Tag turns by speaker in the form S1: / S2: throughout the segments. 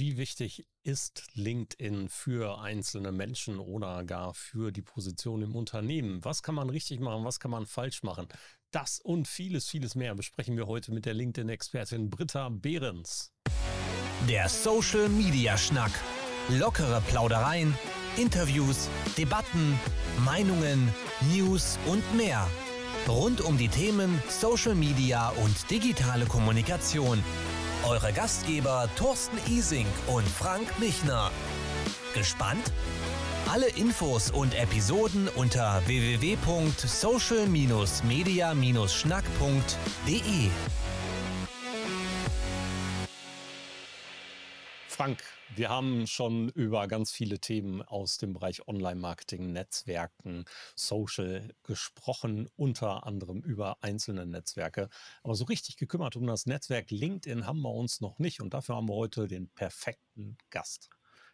S1: Wie wichtig ist LinkedIn für einzelne Menschen oder gar für die Position im Unternehmen? Was kann man richtig machen? Was kann man falsch machen? Das und vieles, vieles mehr besprechen wir heute mit der LinkedIn-Expertin Britta Behrens.
S2: Der Social Media Schnack. Lockere Plaudereien, Interviews, Debatten, Meinungen, News und mehr. Rund um die Themen Social Media und digitale Kommunikation eure Gastgeber Thorsten Ising und Frank Michner. Gespannt? Alle Infos und Episoden unter www.social-media-schnack.de.
S1: Frank, wir haben schon über ganz viele Themen aus dem Bereich Online-Marketing, Netzwerken, Social gesprochen, unter anderem über einzelne Netzwerke. Aber so richtig gekümmert um das Netzwerk LinkedIn haben wir uns noch nicht und dafür haben wir heute den perfekten Gast.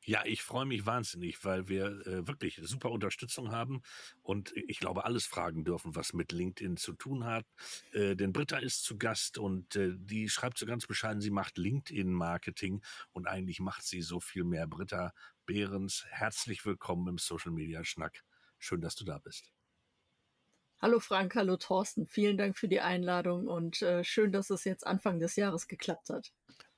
S3: Ja, ich freue mich wahnsinnig, weil wir äh, wirklich super Unterstützung haben und ich glaube, alles fragen dürfen, was mit LinkedIn zu tun hat. Äh, denn Britta ist zu Gast und äh, die schreibt so ganz bescheiden, sie macht LinkedIn-Marketing und eigentlich macht sie so viel mehr. Britta Behrens, herzlich willkommen im Social Media Schnack. Schön, dass du da bist.
S4: Hallo Frank, hallo Thorsten. Vielen Dank für die Einladung und äh, schön, dass es jetzt Anfang des Jahres geklappt hat.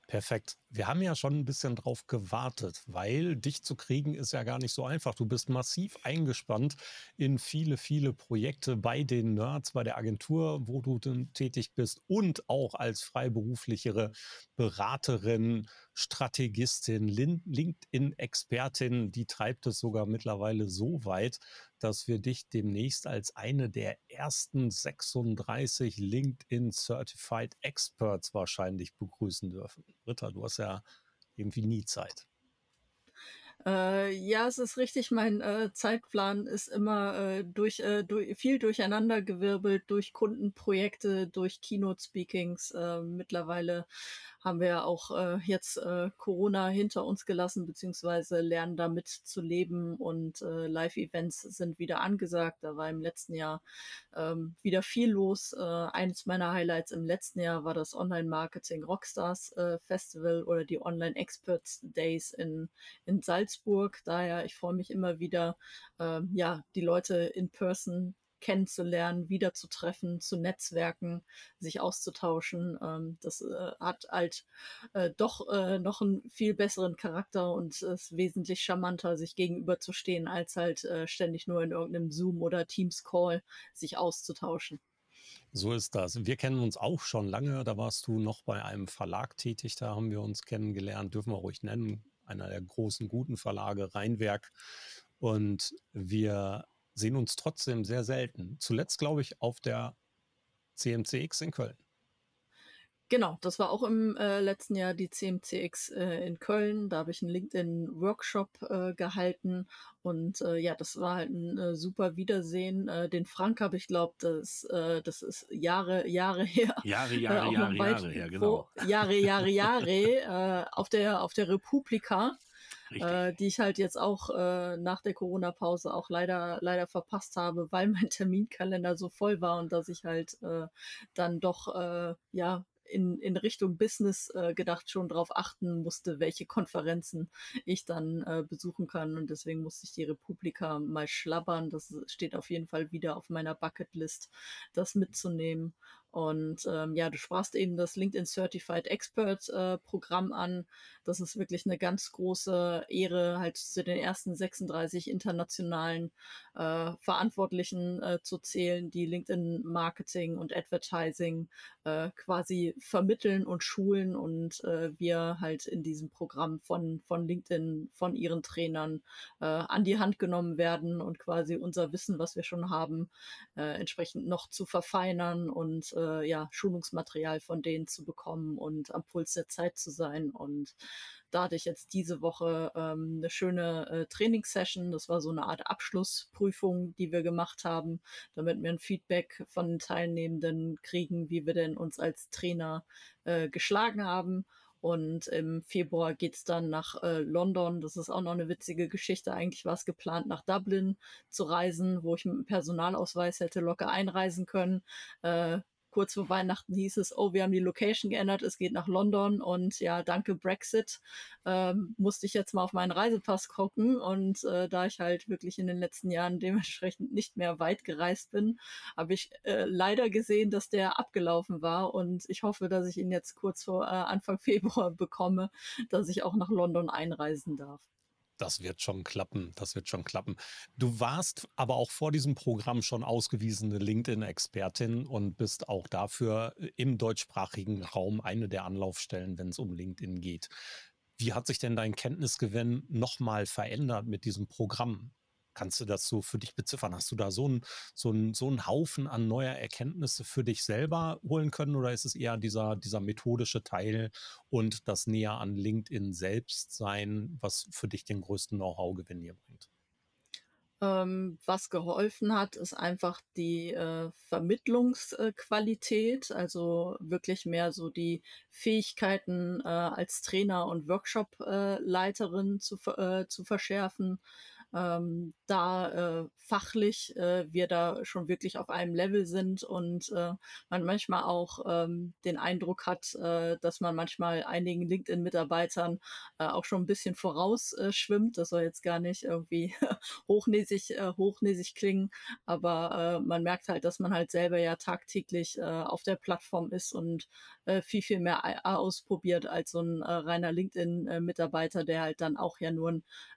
S1: Perfekt. Wir haben ja schon ein bisschen drauf gewartet, weil dich zu kriegen ist ja gar nicht so einfach. Du bist massiv eingespannt in viele, viele Projekte bei den Nerds, bei der Agentur, wo du tätig bist und auch als freiberuflichere Beraterin, Strategistin, LinkedIn-Expertin. Die treibt es sogar mittlerweile so weit, dass wir dich demnächst als eine der ersten 36 LinkedIn Certified Experts wahrscheinlich begrüßen dürfen. Britta, du hast ja irgendwie nie Zeit.
S4: Äh, ja, es ist richtig. Mein äh, Zeitplan ist immer äh, durch, äh, durch viel durcheinandergewirbelt durch Kundenprojekte, durch Keynote-Speakings. Äh, mittlerweile haben wir auch äh, jetzt äh, Corona hinter uns gelassen, beziehungsweise lernen damit zu leben und äh, Live-Events sind wieder angesagt. Da war im letzten Jahr ähm, wieder viel los. Äh, eines meiner Highlights im letzten Jahr war das Online-Marketing Rockstars äh, Festival oder die Online Experts Days in, in Salzburg. Daher, ich freue mich immer wieder, äh, ja, die Leute in person kennenzulernen, wiederzutreffen, zu Netzwerken, sich auszutauschen. Ähm, das äh, hat halt äh, doch äh, noch einen viel besseren Charakter und ist wesentlich charmanter, sich gegenüberzustehen, als halt äh, ständig nur in irgendeinem Zoom oder Teams Call sich auszutauschen.
S1: So ist das. Wir kennen uns auch schon lange. Da warst du noch bei einem Verlag tätig. Da haben wir uns kennengelernt, dürfen wir ruhig nennen. Einer der großen, guten Verlage, Rheinwerk. Und wir sehen uns trotzdem sehr selten. Zuletzt, glaube ich, auf der CMCX in Köln.
S4: Genau, das war auch im äh, letzten Jahr die CMCX äh, in Köln. Da habe ich einen LinkedIn-Workshop äh, gehalten und äh, ja, das war halt ein äh, super Wiedersehen. Äh, den Frank habe ich glaube, das, äh, das ist Jahre, Jahre her.
S3: Jahre, Jahre, äh, Jahre, Jahre her, genau.
S4: Jahre, Jahre, Jahre äh, auf der auf der Republika äh, die ich halt jetzt auch äh, nach der Corona-Pause auch leider, leider verpasst habe, weil mein Terminkalender so voll war und dass ich halt äh, dann doch äh, ja in, in Richtung Business äh, gedacht schon darauf achten musste, welche Konferenzen ich dann äh, besuchen kann. Und deswegen musste ich die Republika mal schlabbern. Das steht auf jeden Fall wieder auf meiner Bucketlist, das mitzunehmen. Und ähm, ja, du sprachst eben das LinkedIn Certified Expert äh, Programm an. Das ist wirklich eine ganz große Ehre, halt zu den ersten 36 internationalen äh, Verantwortlichen äh, zu zählen, die LinkedIn Marketing und Advertising äh, quasi vermitteln und schulen und äh, wir halt in diesem Programm von, von LinkedIn, von ihren Trainern äh, an die Hand genommen werden und quasi unser Wissen, was wir schon haben, äh, entsprechend noch zu verfeinern und äh, ja, Schulungsmaterial von denen zu bekommen und am Puls der Zeit zu sein. Und da hatte ich jetzt diese Woche ähm, eine schöne äh, Trainingssession. Das war so eine Art Abschlussprüfung, die wir gemacht haben, damit wir ein Feedback von den Teilnehmenden kriegen, wie wir denn uns als Trainer äh, geschlagen haben. Und im Februar geht's dann nach äh, London. Das ist auch noch eine witzige Geschichte. Eigentlich war es geplant, nach Dublin zu reisen, wo ich mit dem Personalausweis hätte locker einreisen können. Äh, kurz vor Weihnachten hieß es, oh, wir haben die Location geändert, es geht nach London und ja, danke Brexit, ähm, musste ich jetzt mal auf meinen Reisepass gucken und äh, da ich halt wirklich in den letzten Jahren dementsprechend nicht mehr weit gereist bin, habe ich äh, leider gesehen, dass der abgelaufen war und ich hoffe, dass ich ihn jetzt kurz vor äh, Anfang Februar bekomme, dass ich auch nach London einreisen darf.
S1: Das wird schon klappen, das wird schon klappen. Du warst aber auch vor diesem Programm schon ausgewiesene LinkedIn-Expertin und bist auch dafür äh, im deutschsprachigen Raum eine der Anlaufstellen, wenn es um LinkedIn geht. Wie hat sich denn dein Kenntnisgewinn nochmal verändert mit diesem Programm? Kannst du das so für dich beziffern? Hast du da so einen so so einen Haufen an neuer Erkenntnisse für dich selber holen können oder ist es eher dieser, dieser methodische Teil und das näher an LinkedIn selbst sein, was für dich den größten Know-how-Gewinn hier bringt?
S4: Ähm, was geholfen hat, ist einfach die äh, Vermittlungsqualität, also wirklich mehr so die Fähigkeiten äh, als Trainer und Workshop-Leiterin äh, zu, äh, zu verschärfen ähm, da äh, fachlich äh, wir da schon wirklich auf einem Level sind und äh, man manchmal auch ähm, den Eindruck hat, äh, dass man manchmal einigen LinkedIn-Mitarbeitern äh, auch schon ein bisschen voraus äh. Das soll jetzt gar nicht irgendwie hochnäsig, äh, hochnäsig klingen, aber äh, man merkt halt, dass man halt selber ja tagtäglich äh, auf der Plattform ist und äh, viel, viel mehr ausprobiert als so ein äh, reiner LinkedIn-Mitarbeiter, der halt dann auch ja nur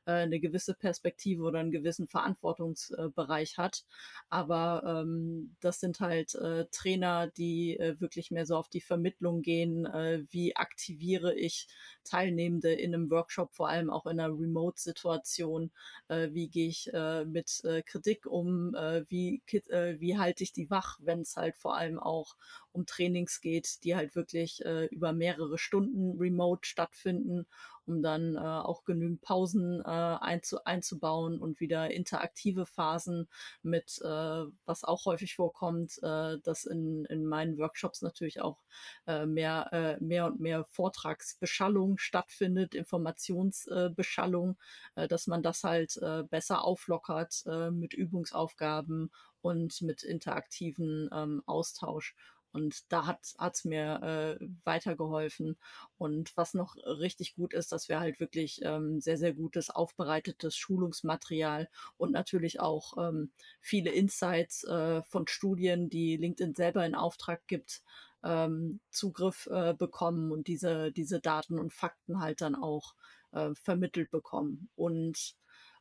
S4: äh, eine gewisse Perspektive oder einen gewissen Verantwortungsbereich hat. Aber ähm, das sind halt äh, Trainer, die äh, wirklich mehr so auf die Vermittlung gehen. Äh, wie aktiviere ich Teilnehmende in einem Workshop, vor allem auch in einer Remote-Situation? Äh, wie gehe ich äh, mit äh, Kritik um? Äh, wie, äh, wie halte ich die wach, wenn es halt vor allem auch um Trainings geht, die halt wirklich äh, über mehrere Stunden remote stattfinden, um dann äh, auch genügend Pausen äh, einzu einzubauen und wieder interaktive Phasen mit, äh, was auch häufig vorkommt, äh, dass in, in meinen Workshops natürlich auch äh, mehr, äh, mehr und mehr Vortragsbeschallung stattfindet, Informationsbeschallung, äh, dass man das halt äh, besser auflockert äh, mit Übungsaufgaben und mit interaktiven ähm, Austausch. Und da hat es mir äh, weitergeholfen. Und was noch richtig gut ist, dass wir halt wirklich ähm, sehr, sehr gutes, aufbereitetes Schulungsmaterial und natürlich auch ähm, viele Insights äh, von Studien, die LinkedIn selber in Auftrag gibt, ähm, Zugriff äh, bekommen und diese, diese Daten und Fakten halt dann auch äh, vermittelt bekommen. Und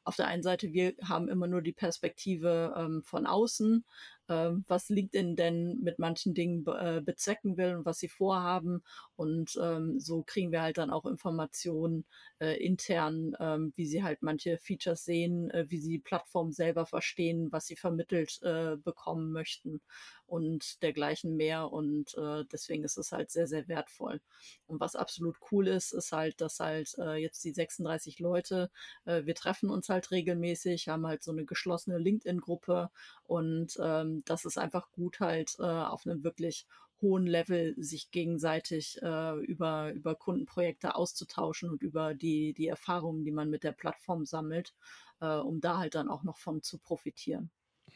S4: auf der einen Seite, wir haben immer nur die Perspektive ähm, von außen, was LinkedIn denn mit manchen Dingen be äh, bezwecken will und was sie vorhaben. Und ähm, so kriegen wir halt dann auch Informationen äh, intern, ähm, wie sie halt manche Features sehen, äh, wie sie die Plattform selber verstehen, was sie vermittelt äh, bekommen möchten und dergleichen mehr. Und äh, deswegen ist es halt sehr, sehr wertvoll. Und was absolut cool ist, ist halt, dass halt äh, jetzt die 36 Leute, wir treffen uns halt regelmäßig, haben halt so eine geschlossene LinkedIn-Gruppe und ähm, das ist einfach gut halt äh, auf einem wirklich hohen Level sich gegenseitig äh, über, über Kundenprojekte auszutauschen und über die, die Erfahrungen, die man mit der Plattform sammelt, äh, um da halt dann auch noch von zu profitieren.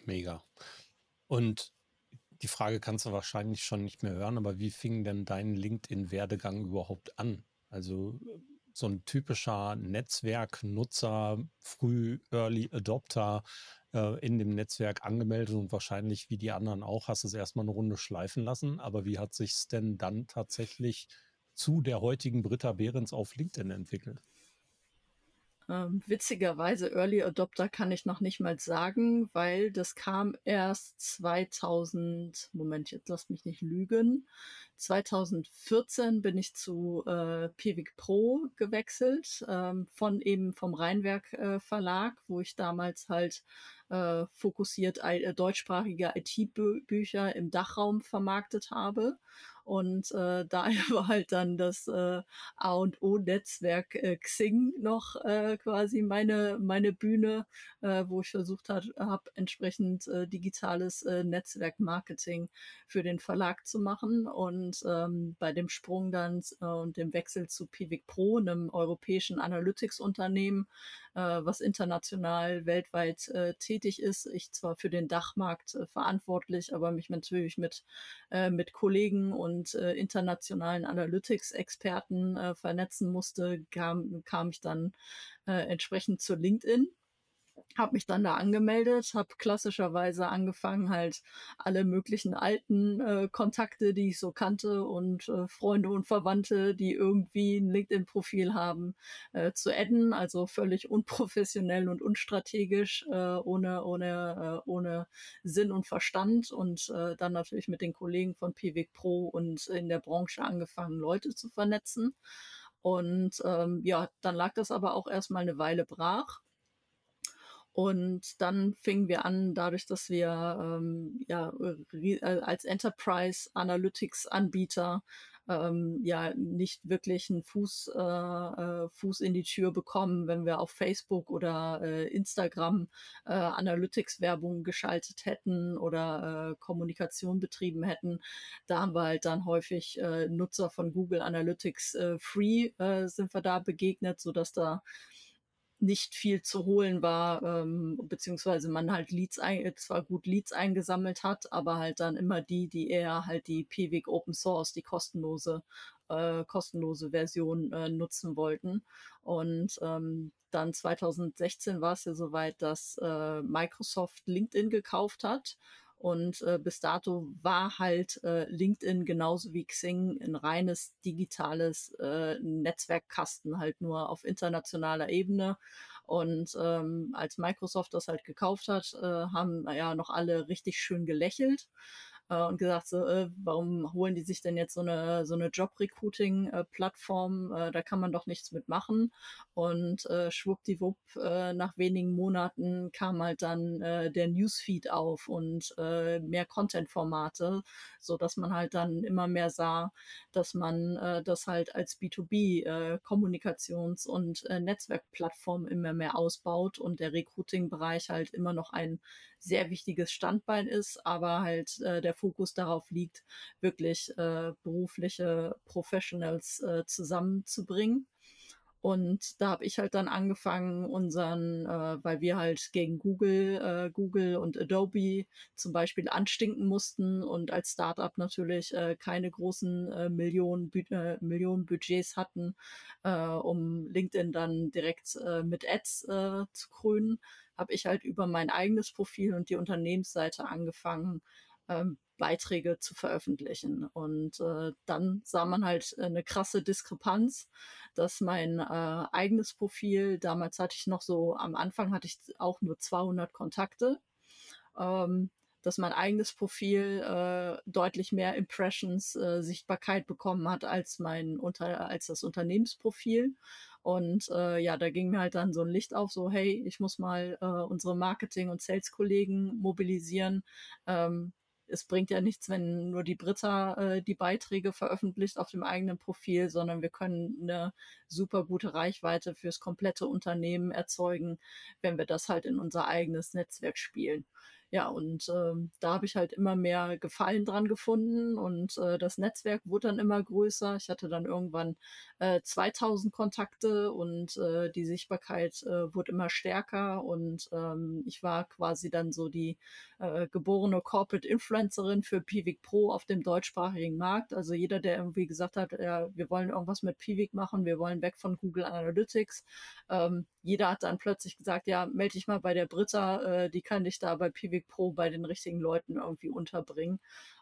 S1: Mega. Und die Frage kannst du wahrscheinlich schon nicht mehr hören, aber wie fing denn dein LinkedIn-Werdegang überhaupt an? Also so ein typischer Netzwerknutzer, früh Early Adopter, äh, in dem Netzwerk angemeldet und wahrscheinlich wie die anderen auch, hast es erstmal eine Runde schleifen lassen. Aber wie hat sich es denn dann tatsächlich zu der heutigen Britta Behrens auf LinkedIn entwickelt?
S4: Ähm, witzigerweise Early Adopter kann ich noch nicht mal sagen, weil das kam erst 2000, Moment, jetzt lass mich nicht lügen. 2014 bin ich zu äh, Piwik Pro gewechselt, ähm, von eben vom Rheinwerk äh, Verlag, wo ich damals halt äh, fokussiert äh, deutschsprachige IT-Bücher im Dachraum vermarktet habe. Und äh, daher war halt dann das äh, A und O-Netzwerk äh, Xing noch äh, quasi meine, meine Bühne, äh, wo ich versucht habe, entsprechend äh, digitales äh, Netzwerkmarketing für den Verlag zu machen. Und ähm, bei dem Sprung dann äh, und dem Wechsel zu Pivik Pro, einem europäischen Analytics-Unternehmen, was international, weltweit äh, tätig ist. Ich zwar für den Dachmarkt äh, verantwortlich, aber mich natürlich mit, äh, mit Kollegen und äh, internationalen Analytics-Experten äh, vernetzen musste, kam, kam ich dann äh, entsprechend zu LinkedIn habe mich dann da angemeldet, habe klassischerweise angefangen, halt alle möglichen alten äh, Kontakte, die ich so kannte und äh, Freunde und Verwandte, die irgendwie ein LinkedIn-Profil haben, äh, zu adden. Also völlig unprofessionell und unstrategisch, äh, ohne, ohne, äh, ohne Sinn und Verstand. Und äh, dann natürlich mit den Kollegen von PWIC Pro und in der Branche angefangen, Leute zu vernetzen. Und ähm, ja, dann lag das aber auch erstmal eine Weile brach. Und dann fingen wir an, dadurch, dass wir ähm, ja, äh, als Enterprise Analytics Anbieter ähm, ja nicht wirklich einen Fuß, äh, äh, Fuß in die Tür bekommen, wenn wir auf Facebook oder äh, Instagram äh, Analytics-Werbung geschaltet hätten oder äh, Kommunikation betrieben hätten. Da haben wir halt dann häufig äh, Nutzer von Google Analytics äh, Free äh, sind wir da begegnet, so dass da nicht viel zu holen war, ähm, beziehungsweise man halt Leads ein, zwar gut Leads eingesammelt hat, aber halt dann immer die, die eher halt die PWIG Open Source, die kostenlose, äh, kostenlose Version äh, nutzen wollten. Und ähm, dann 2016 war es ja soweit, dass äh, Microsoft LinkedIn gekauft hat und äh, bis dato war halt äh, LinkedIn genauso wie Xing ein reines digitales äh, Netzwerkkasten, halt nur auf internationaler Ebene. Und ähm, als Microsoft das halt gekauft hat, äh, haben ja noch alle richtig schön gelächelt äh, und gesagt, so, äh, warum holen die sich denn jetzt so eine, so eine Job-Recruiting-Plattform? Äh, da kann man doch nichts mitmachen. Und äh, schwuppdiwupp, äh, nach wenigen Monaten kam halt dann äh, der Newsfeed auf und äh, mehr Content-Formate, so dass man halt dann immer mehr sah, dass man äh, das halt als B2B äh, Kommunikations- und äh, Netzwerkplattform immer mehr ausbaut und der Recruiting-Bereich halt immer noch ein sehr wichtiges Standbein ist, aber halt äh, der Fokus darauf liegt, wirklich äh, berufliche Professionals äh, zusammenzubringen. Und da habe ich halt dann angefangen, unseren, äh, weil wir halt gegen Google, äh, Google und Adobe zum Beispiel anstinken mussten und als Startup natürlich äh, keine großen äh, Millionen, äh, Millionen Budgets hatten, äh, um LinkedIn dann direkt äh, mit Ads äh, zu krönen, habe ich halt über mein eigenes Profil und die Unternehmensseite angefangen, ähm, Beiträge zu veröffentlichen. Und äh, dann sah man halt eine krasse Diskrepanz, dass mein äh, eigenes Profil, damals hatte ich noch so, am Anfang hatte ich auch nur 200 Kontakte, ähm, dass mein eigenes Profil äh, deutlich mehr Impressions, äh, Sichtbarkeit bekommen hat als mein unter als das Unternehmensprofil. Und äh, ja, da ging mir halt dann so ein Licht auf, so hey, ich muss mal äh, unsere Marketing- und Sales-Kollegen mobilisieren. Ähm, es bringt ja nichts, wenn nur die Britta äh, die Beiträge veröffentlicht auf dem eigenen Profil, sondern wir können eine super gute Reichweite fürs komplette Unternehmen erzeugen, wenn wir das halt in unser eigenes Netzwerk spielen. Ja, und ähm, da habe ich halt immer mehr Gefallen dran gefunden und äh, das Netzwerk wurde dann immer größer. Ich hatte dann irgendwann äh, 2000 Kontakte und äh, die Sichtbarkeit äh, wurde immer stärker und ähm, ich war quasi dann so die äh, geborene Corporate Influencerin für Pivik Pro auf dem deutschsprachigen Markt. Also jeder, der irgendwie gesagt hat, ja, wir wollen irgendwas mit Pivik machen, wir wollen weg von Google Analytics, ähm, jeder hat dann plötzlich gesagt, ja, melde dich mal bei der Britta, äh, die kann dich da bei Pivik Pro bei den richtigen Leuten irgendwie unterbringen.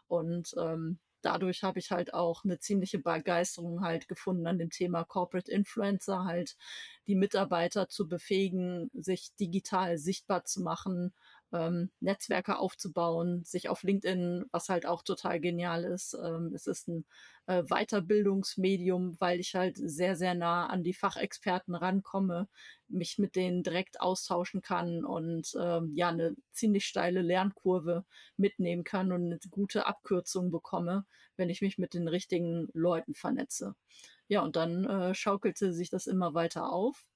S4: Und ähm, dadurch habe ich halt auch eine ziemliche Begeisterung halt gefunden an dem Thema Corporate Influencer, halt die Mitarbeiter zu befähigen, sich digital sichtbar zu machen, ähm, Netzwerke aufzubauen, sich auf LinkedIn, was halt auch total genial ist. Ähm, es ist ein äh, Weiterbildungsmedium, weil ich halt sehr, sehr nah an die Fachexperten rankomme, mich mit denen direkt austauschen kann und ähm, ja, eine ziemlich steile Lernkurve mitnehmen kann und eine gute Abkürzung bekomme, wenn ich mich mit den richtigen Leuten vernetze. Ja, und dann äh, schaukelte sich das immer weiter auf.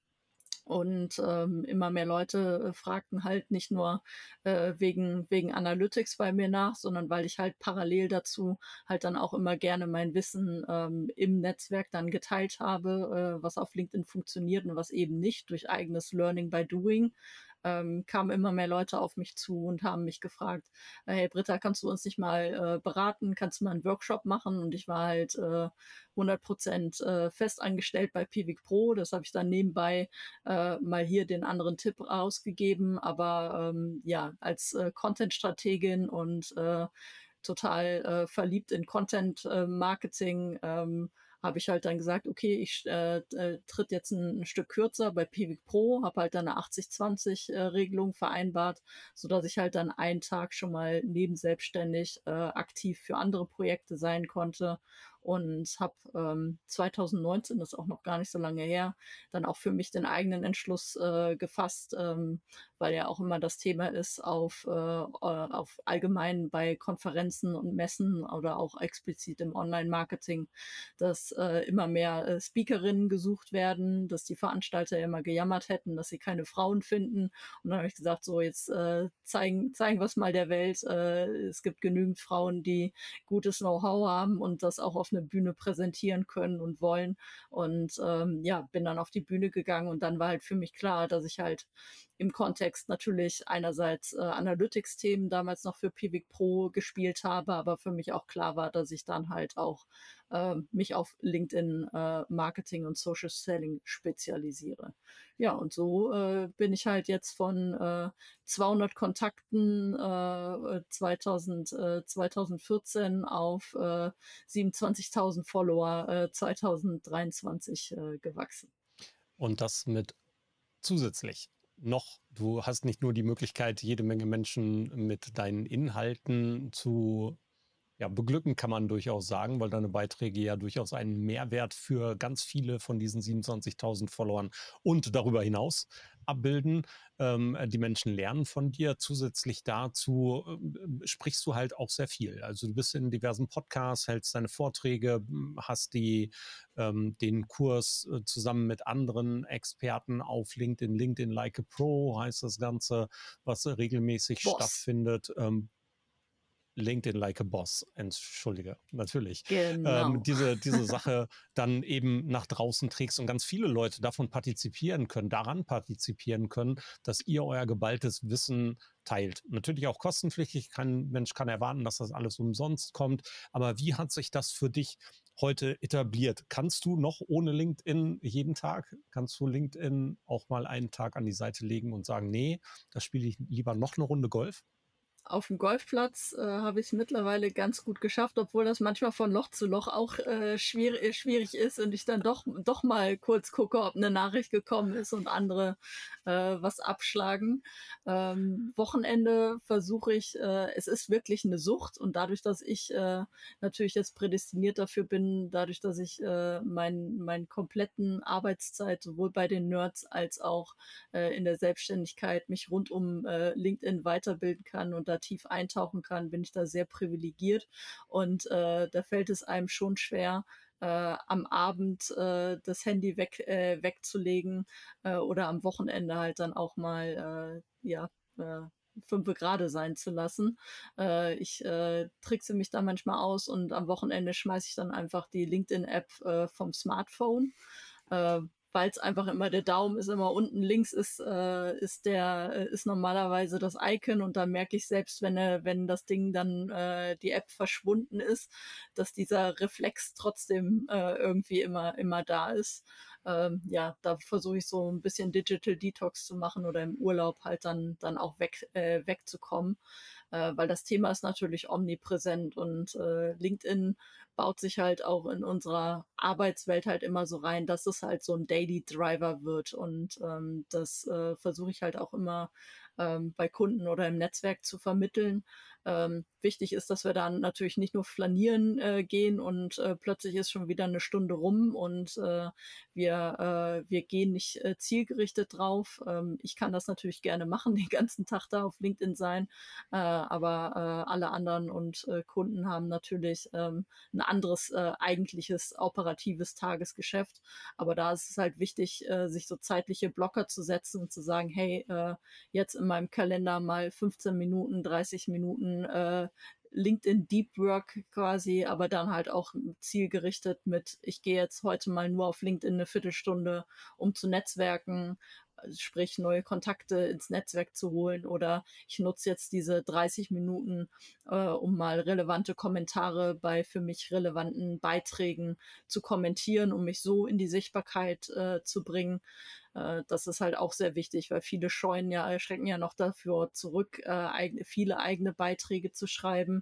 S4: Und ähm, immer mehr Leute äh, fragten halt nicht nur äh, wegen, wegen Analytics bei mir nach, sondern weil ich halt parallel dazu halt dann auch immer gerne mein Wissen ähm, im Netzwerk dann geteilt habe, äh, was auf LinkedIn funktioniert und was eben nicht durch eigenes Learning by Doing ähm, kamen immer mehr Leute auf mich zu und haben mich gefragt, äh, hey Britta, kannst du uns nicht mal äh, beraten, kannst du mal einen Workshop machen? Und ich war halt äh, 100 Prozent äh, fest angestellt bei Pivik Pro. Das habe ich dann nebenbei äh, mal hier den anderen Tipp ausgegeben. Aber ähm, ja, als äh, Content-Strategin und äh, total äh, verliebt in Content-Marketing äh, ähm, habe ich halt dann gesagt, okay, ich äh, äh, tritt jetzt ein, ein, Stück kürzer bei Pivik Pro, habe halt dann eine 80-20-Regelung äh, vereinbart, so dass ich halt dann einen Tag schon mal neben selbstständig äh, aktiv für andere Projekte sein konnte und habe ähm, 2019, das ist auch noch gar nicht so lange her, dann auch für mich den eigenen Entschluss äh, gefasst, ähm, weil ja auch immer das Thema ist, auf, äh, äh, auf allgemein bei Konferenzen und Messen oder auch explizit im Online-Marketing, dass äh, immer mehr äh, Speakerinnen gesucht werden, dass die Veranstalter immer gejammert hätten, dass sie keine Frauen finden. Und dann habe ich gesagt, so jetzt äh, zeigen, zeigen wir es mal der Welt. Äh, es gibt genügend Frauen, die gutes Know-how haben und das auch auf eine Bühne präsentieren können und wollen. Und ähm, ja, bin dann auf die Bühne gegangen und dann war halt für mich klar, dass ich halt im Kontext natürlich einerseits äh, Analytics-Themen damals noch für Pivik Pro gespielt habe, aber für mich auch klar war, dass ich dann halt auch äh, mich auf LinkedIn äh, Marketing und Social Selling spezialisiere. Ja, und so äh, bin ich halt jetzt von äh, 200 Kontakten äh, 2000, äh, 2014 auf äh, 27.000 Follower äh, 2023 äh, gewachsen.
S1: Und das mit zusätzlich noch, du hast nicht nur die Möglichkeit, jede Menge Menschen mit deinen Inhalten zu ja, beglücken kann man durchaus sagen, weil deine Beiträge ja durchaus einen Mehrwert für ganz viele von diesen 27.000 Followern und darüber hinaus abbilden. Ähm, die Menschen lernen von dir. Zusätzlich dazu äh, sprichst du halt auch sehr viel. Also du bist in diversen Podcasts, hältst deine Vorträge, hast die, ähm, den Kurs äh, zusammen mit anderen Experten auf LinkedIn. LinkedIn Like a Pro heißt das Ganze, was regelmäßig Boss. stattfindet. Ähm, LinkedIn like a Boss, entschuldige, natürlich. Genau. Ähm, diese, diese Sache dann eben nach draußen trägst und ganz viele Leute davon partizipieren können, daran partizipieren können, dass ihr euer geballtes Wissen teilt. Natürlich auch kostenpflichtig, kein Mensch kann erwarten, dass das alles umsonst kommt, aber wie hat sich das für dich heute etabliert? Kannst du noch ohne LinkedIn jeden Tag, kannst du LinkedIn auch mal einen Tag an die Seite legen und sagen, nee, da spiele ich lieber noch eine Runde Golf?
S4: Auf dem Golfplatz äh, habe ich es mittlerweile ganz gut geschafft, obwohl das manchmal von Loch zu Loch auch äh, schwierig, äh, schwierig ist und ich dann doch, doch mal kurz gucke, ob eine Nachricht gekommen ist und andere äh, was abschlagen. Ähm, Wochenende versuche ich, äh, es ist wirklich eine Sucht und dadurch, dass ich äh, natürlich jetzt prädestiniert dafür bin, dadurch, dass ich äh, meinen mein kompletten Arbeitszeit sowohl bei den Nerds als auch äh, in der Selbstständigkeit mich rund um äh, LinkedIn weiterbilden kann und da tief eintauchen kann, bin ich da sehr privilegiert. Und äh, da fällt es einem schon schwer, äh, am Abend äh, das Handy weg, äh, wegzulegen äh, oder am Wochenende halt dann auch mal äh, ja äh, fünf gerade sein zu lassen. Äh, ich äh, trickse mich da manchmal aus und am Wochenende schmeiße ich dann einfach die LinkedIn-App äh, vom Smartphone. Äh, weil es einfach immer der Daumen ist immer unten links ist äh, ist der äh, ist normalerweise das Icon. Und da merke ich selbst wenn äh, wenn das Ding dann äh, die App verschwunden ist dass dieser Reflex trotzdem äh, irgendwie immer immer da ist. Ähm, ja da versuche ich so ein bisschen Digital Detox zu machen oder im Urlaub halt dann dann auch weg äh, wegzukommen äh, weil das Thema ist natürlich omnipräsent und äh, LinkedIn baut sich halt auch in unserer Arbeitswelt halt immer so rein, dass es halt so ein Daily Driver wird und ähm, das äh, versuche ich halt auch immer ähm, bei Kunden oder im Netzwerk zu vermitteln. Ähm, wichtig ist, dass wir dann natürlich nicht nur flanieren äh, gehen und äh, plötzlich ist schon wieder eine Stunde rum und äh, wir, äh, wir gehen nicht äh, zielgerichtet drauf. Ähm, ich kann das natürlich gerne machen, den ganzen Tag da auf LinkedIn sein, äh, aber alle anderen und Kunden haben natürlich ähm, ein anderes eigentliches operatives Tagesgeschäft. Aber da ist es halt wichtig, sich so zeitliche Blocker zu setzen und zu sagen, hey, jetzt in meinem Kalender mal 15 Minuten, 30 Minuten äh, LinkedIn Deep Work quasi, aber dann halt auch zielgerichtet mit, ich gehe jetzt heute mal nur auf LinkedIn eine Viertelstunde, um zu netzwerken, sprich neue Kontakte ins Netzwerk zu holen oder ich nutze jetzt diese 30 Minuten, äh, um mal relevante Kommentare bei für mich relevanten Beiträgen zu kommentieren, um mich so in die Sichtbarkeit äh, zu bringen. Äh, das ist halt auch sehr wichtig, weil viele scheuen ja, schrecken ja noch dafür zurück, äh, eigene, viele eigene Beiträge zu schreiben.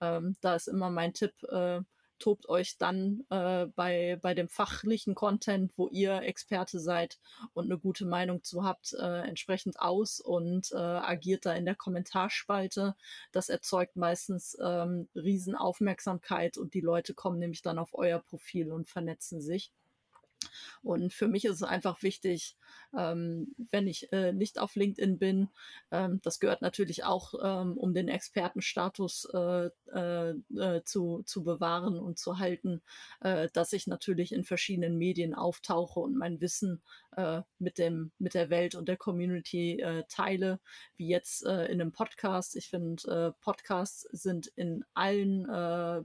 S4: Ähm, da ist immer mein Tipp, äh, tobt euch dann äh, bei, bei dem fachlichen Content, wo ihr Experte seid und eine gute Meinung zu habt, äh, entsprechend aus und äh, agiert da in der Kommentarspalte. Das erzeugt meistens ähm, Riesenaufmerksamkeit und die Leute kommen nämlich dann auf euer Profil und vernetzen sich. Und für mich ist es einfach wichtig, ähm, wenn ich äh, nicht auf LinkedIn bin, ähm, das gehört natürlich auch, ähm, um den Expertenstatus äh, äh, äh, zu, zu bewahren und zu halten, äh, dass ich natürlich in verschiedenen Medien auftauche und mein Wissen äh, mit, dem, mit der Welt und der Community teile, wie jetzt in einem Podcast. Ich finde, Podcasts sind in allen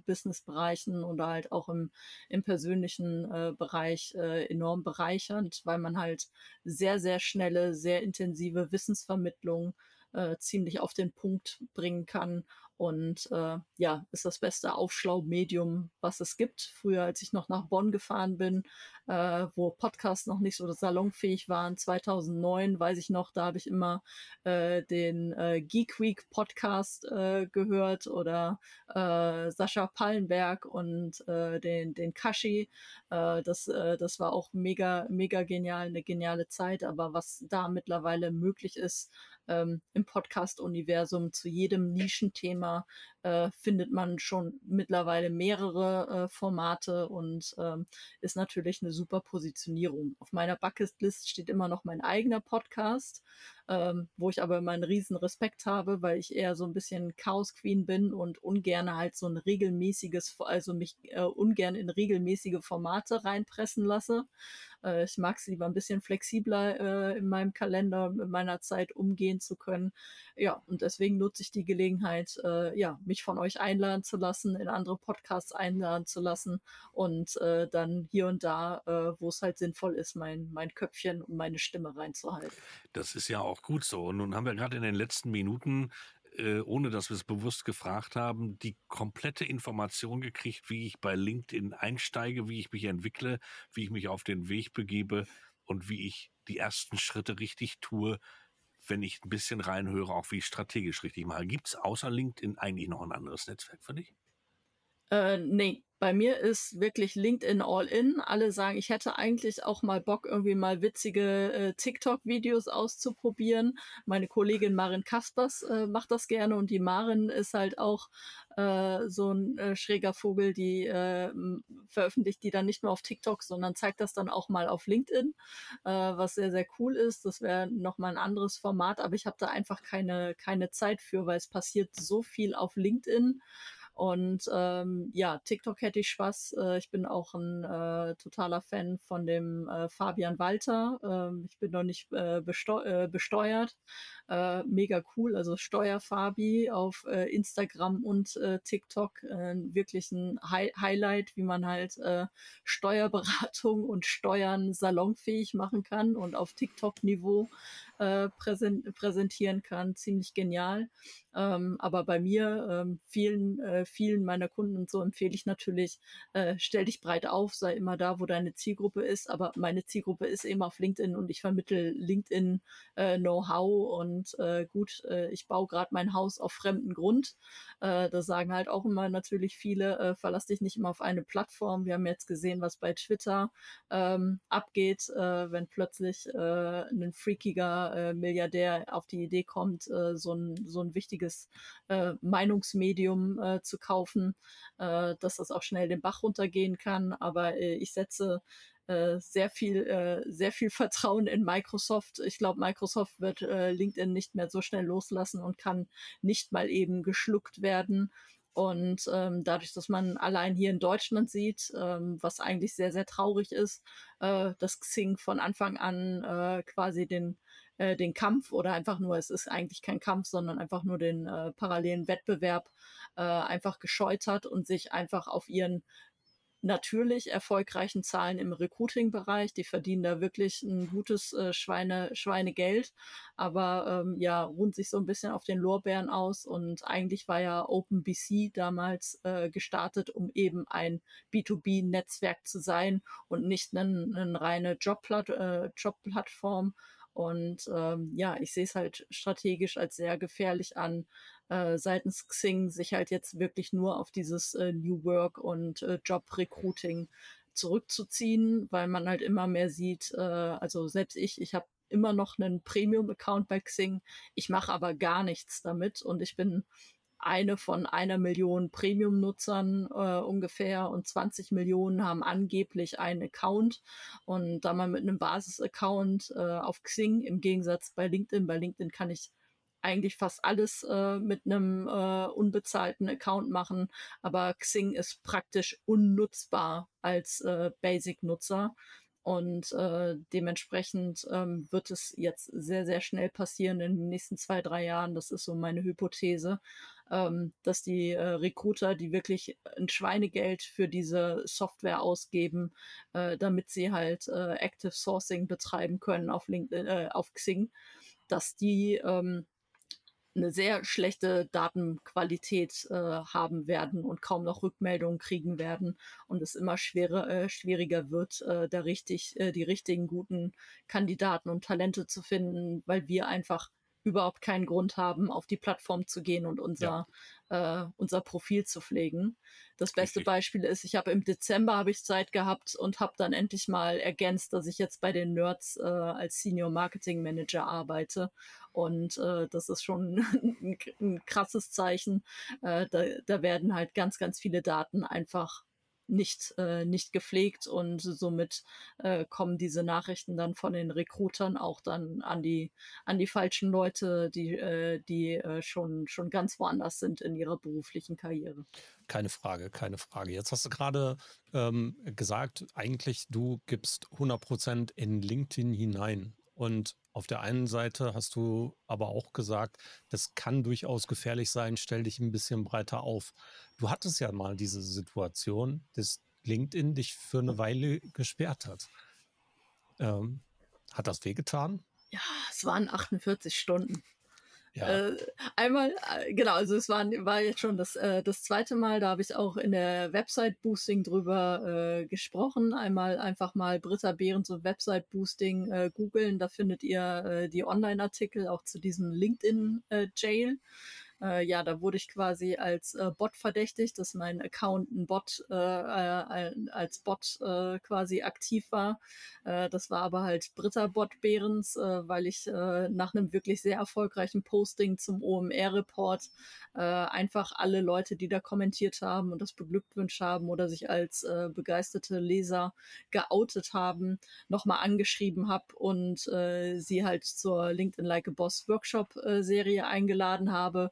S4: Businessbereichen oder halt auch im, im persönlichen Bereich enorm bereichernd, weil man halt sehr, sehr schnelle, sehr intensive Wissensvermittlung äh, ziemlich auf den Punkt bringen kann und äh, ja, ist das beste Aufschlaumedium, was es gibt. Früher, als ich noch nach Bonn gefahren bin, äh, wo Podcasts noch nicht so salonfähig waren, 2009, weiß ich noch, da habe ich immer äh, den äh, Geek Week Podcast äh, gehört oder äh, Sascha Pallenberg und äh, den, den Kashi. Äh, das, äh, das war auch mega, mega genial, eine geniale Zeit. Aber was da mittlerweile möglich ist, ähm, im Podcast-Universum zu jedem Nischenthema äh, findet man schon mittlerweile mehrere äh, Formate und ähm, ist natürlich eine super Positionierung. Auf meiner Bucketlist steht immer noch mein eigener Podcast, ähm, wo ich aber immer einen riesen Respekt habe, weil ich eher so ein bisschen Chaos Queen bin und ungern halt so ein regelmäßiges, also mich äh, ungern in regelmäßige Formate reinpressen lasse. Äh, ich mag es lieber ein bisschen flexibler äh, in meinem Kalender mit meiner Zeit umgehen zu können. Ja, und deswegen nutze ich die Gelegenheit, äh, ja, mich mich von euch einladen zu lassen, in andere Podcasts einladen zu lassen und äh, dann hier und da, äh, wo es halt sinnvoll ist, mein, mein Köpfchen und meine Stimme reinzuhalten.
S3: Das ist ja auch gut so. Und nun haben wir gerade in den letzten Minuten äh, ohne dass wir es bewusst gefragt haben, die komplette Information gekriegt, wie ich bei LinkedIn einsteige, wie ich mich entwickle, wie ich mich auf den Weg begebe und wie ich die ersten Schritte richtig tue, wenn ich ein bisschen reinhöre, auch wie ich strategisch richtig mache. Gibt es außer LinkedIn eigentlich noch ein anderes Netzwerk für dich?
S4: Äh, nee, bei mir ist wirklich LinkedIn all in. Alle sagen, ich hätte eigentlich auch mal Bock, irgendwie mal witzige äh, TikTok-Videos auszuprobieren. Meine Kollegin Marin Kaspers äh, macht das gerne und die Marin ist halt auch äh, so ein äh, schräger Vogel, die äh, veröffentlicht die dann nicht nur auf TikTok, sondern zeigt das dann auch mal auf LinkedIn, äh, was sehr, sehr cool ist. Das wäre nochmal ein anderes Format, aber ich habe da einfach keine, keine Zeit für, weil es passiert so viel auf LinkedIn. Und ähm, ja, TikTok hätte ich Spaß. Äh, ich bin auch ein äh, totaler Fan von dem äh, Fabian Walter. Ähm, ich bin noch nicht äh, besteu äh, besteuert. Äh, mega cool. Also Steuerfabi auf äh, Instagram und äh, TikTok. Äh, wirklich ein Hi Highlight, wie man halt äh, Steuerberatung und Steuern salonfähig machen kann und auf TikTok-Niveau äh, präsent präsentieren kann. Ziemlich genial. Ähm, aber bei mir ähm, vielen, äh, vielen meiner Kunden und so empfehle ich natürlich, äh, stell dich breit auf, sei immer da, wo deine Zielgruppe ist. Aber meine Zielgruppe ist eben auf LinkedIn und ich vermittel LinkedIn äh, und äh, gut, äh, ich baue gerade mein Haus auf fremden Grund. Äh, da sagen halt auch immer natürlich viele, äh, verlass dich nicht immer auf eine Plattform. Wir haben jetzt gesehen, was bei Twitter ähm, abgeht, äh, wenn plötzlich äh, ein freakiger äh, Milliardär auf die Idee kommt, äh, so, ein, so ein wichtiges äh, Meinungsmedium zu kaufen, dass das auch schnell den Bach runtergehen kann. Aber ich setze sehr viel, sehr viel Vertrauen in Microsoft. Ich glaube, Microsoft wird LinkedIn nicht mehr so schnell loslassen und kann nicht mal eben geschluckt werden. Und ähm, dadurch, dass man allein hier in Deutschland sieht, ähm, was eigentlich sehr, sehr traurig ist, äh, dass Xing von Anfang an äh, quasi den, äh, den Kampf oder einfach nur, es ist eigentlich kein Kampf, sondern einfach nur den äh, parallelen Wettbewerb äh, einfach gescheut hat und sich einfach auf ihren natürlich erfolgreichen Zahlen im Recruiting-Bereich. Die verdienen da wirklich ein gutes äh, Schweine, Schweinegeld, aber ähm, ja, ruhen sich so ein bisschen auf den Lorbeeren aus. Und eigentlich war ja OpenBC damals äh, gestartet, um eben ein B2B-Netzwerk zu sein und nicht eine, eine reine Jobplatt, äh, Jobplattform. Und ähm, ja, ich sehe es halt strategisch als sehr gefährlich an, äh, seitens Xing sich halt jetzt wirklich nur auf dieses äh, New Work und äh, Job Recruiting zurückzuziehen, weil man halt immer mehr sieht, äh, also selbst ich, ich habe immer noch einen Premium-Account bei Xing, ich mache aber gar nichts damit und ich bin eine von einer Million Premium-Nutzern äh, ungefähr und 20 Millionen haben angeblich einen Account. Und da man mit einem Basis-Account äh, auf Xing im Gegensatz bei LinkedIn, bei LinkedIn kann ich eigentlich fast alles äh, mit einem äh, unbezahlten Account machen, aber Xing ist praktisch unnutzbar als äh, Basic-Nutzer. Und äh, dementsprechend ähm, wird es jetzt sehr, sehr schnell passieren in den nächsten zwei, drei Jahren. Das ist so meine Hypothese, ähm, dass die äh, Recruiter, die wirklich ein Schweinegeld für diese Software ausgeben, äh, damit sie halt äh, Active Sourcing betreiben können auf LinkedIn, äh, auf Xing, dass die ähm, eine sehr schlechte Datenqualität äh, haben werden und kaum noch Rückmeldungen kriegen werden und es immer schwerer, äh, schwieriger wird, äh, da richtig äh, die richtigen guten Kandidaten und Talente zu finden, weil wir einfach überhaupt keinen Grund haben, auf die Plattform zu gehen und unser, ja. äh, unser Profil zu pflegen. Das beste Richtig. Beispiel ist, ich habe im Dezember habe ich Zeit gehabt und habe dann endlich mal ergänzt, dass ich jetzt bei den Nerds äh, als Senior Marketing Manager arbeite. Und äh, das ist schon ein, ein krasses Zeichen. Äh, da, da werden halt ganz, ganz viele Daten einfach nicht, äh, nicht gepflegt und somit äh, kommen diese Nachrichten dann von den Rekrutern auch dann an die, an die falschen Leute, die, äh, die äh, schon, schon ganz woanders sind in ihrer beruflichen Karriere.
S1: Keine Frage, keine Frage. Jetzt hast du gerade ähm, gesagt, eigentlich du gibst 100 Prozent in LinkedIn hinein. Und auf der einen Seite hast du aber auch gesagt, das kann durchaus gefährlich sein, stell dich ein bisschen breiter auf. Du hattest ja mal diese Situation, dass LinkedIn dich für eine Weile gesperrt hat. Ähm, hat das wehgetan?
S4: Ja, es waren 48 Stunden. Ja. Äh, einmal, äh, genau, also es war, war jetzt schon das, äh, das zweite Mal, da habe ich auch in der Website-Boosting drüber äh, gesprochen. Einmal einfach mal Britta Behrens und Website-Boosting äh, googeln, da findet ihr äh, die Online-Artikel auch zu diesem LinkedIn-Jail. Äh, ja, da wurde ich quasi als äh, Bot verdächtigt, dass mein Account ein Bot äh, äh als Bot äh, quasi aktiv war. Äh, das war aber halt Britta Bot Behrens, weil ich nach einem wirklich sehr erfolgreichen Posting zum OMR-Report einfach alle Leute, die da kommentiert haben und das beglückwünscht haben oder sich als begeisterte Leser geoutet haben, nochmal angeschrieben habe und sie halt zur LinkedIn Like a Boss Workshop-Serie eingeladen habe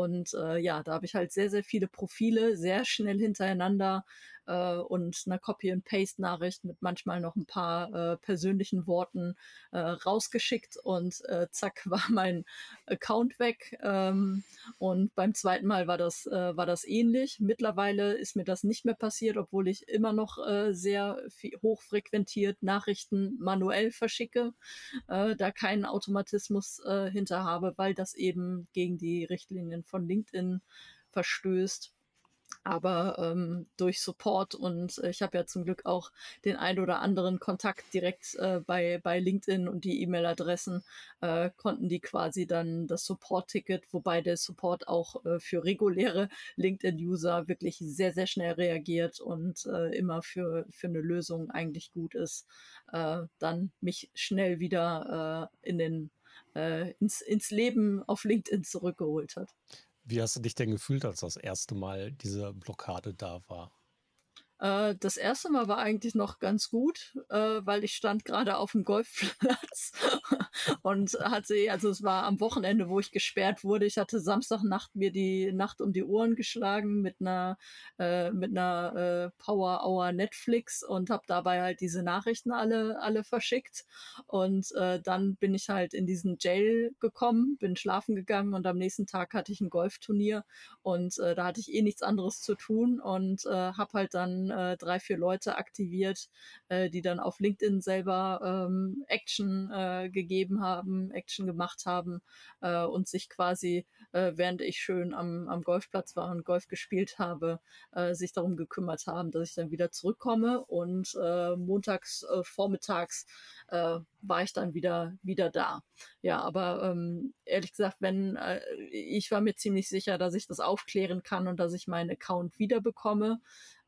S4: und äh, ja, da habe ich halt sehr, sehr viele Profile sehr schnell hintereinander äh, und einer Copy-and-Paste-Nachricht mit manchmal noch ein paar äh, persönlichen Worten äh, rausgeschickt und äh, zack war mein Account weg. Ähm, und beim zweiten Mal war das, äh, war das ähnlich. Mittlerweile ist mir das nicht mehr passiert, obwohl ich immer noch äh, sehr hochfrequentiert Nachrichten manuell verschicke, äh, da keinen Automatismus äh, hinter habe, weil das eben gegen die Richtlinien von LinkedIn verstößt. aber ähm, durch Support und äh, ich habe ja zum Glück auch den ein oder anderen Kontakt direkt äh, bei, bei LinkedIn und die E-Mail-Adressen äh, konnten die quasi dann das Support-Ticket, wobei der Support auch äh, für reguläre LinkedIn-User wirklich sehr, sehr schnell reagiert und äh, immer für, für eine Lösung eigentlich gut ist, äh, dann mich schnell wieder äh, in den, äh, ins, ins Leben auf LinkedIn zurückgeholt hat.
S1: Wie hast du dich denn gefühlt, als das erste Mal diese Blockade da war?
S4: Äh, das erste Mal war eigentlich noch ganz gut, äh, weil ich stand gerade auf dem Golfplatz und hatte, also es war am Wochenende, wo ich gesperrt wurde. Ich hatte Samstagnacht mir die Nacht um die Ohren geschlagen mit einer äh, mit einer äh, Power Hour Netflix und habe dabei halt diese Nachrichten alle alle verschickt und äh, dann bin ich halt in diesen Jail gekommen, bin schlafen gegangen und am nächsten Tag hatte ich ein Golfturnier und äh, da hatte ich eh nichts anderes zu tun und äh, habe halt dann äh, drei, vier Leute aktiviert, äh, die dann auf LinkedIn selber ähm, Action äh, gegeben haben, Action gemacht haben äh, und sich quasi, äh, während ich schön am, am Golfplatz war und Golf gespielt habe, äh, sich darum gekümmert haben, dass ich dann wieder zurückkomme und äh, montags, äh, vormittags äh, war ich dann wieder, wieder da. Ja, aber ähm, ehrlich gesagt, wenn äh, ich war mir ziemlich sicher, dass ich das aufklären kann und dass ich meinen Account wiederbekomme.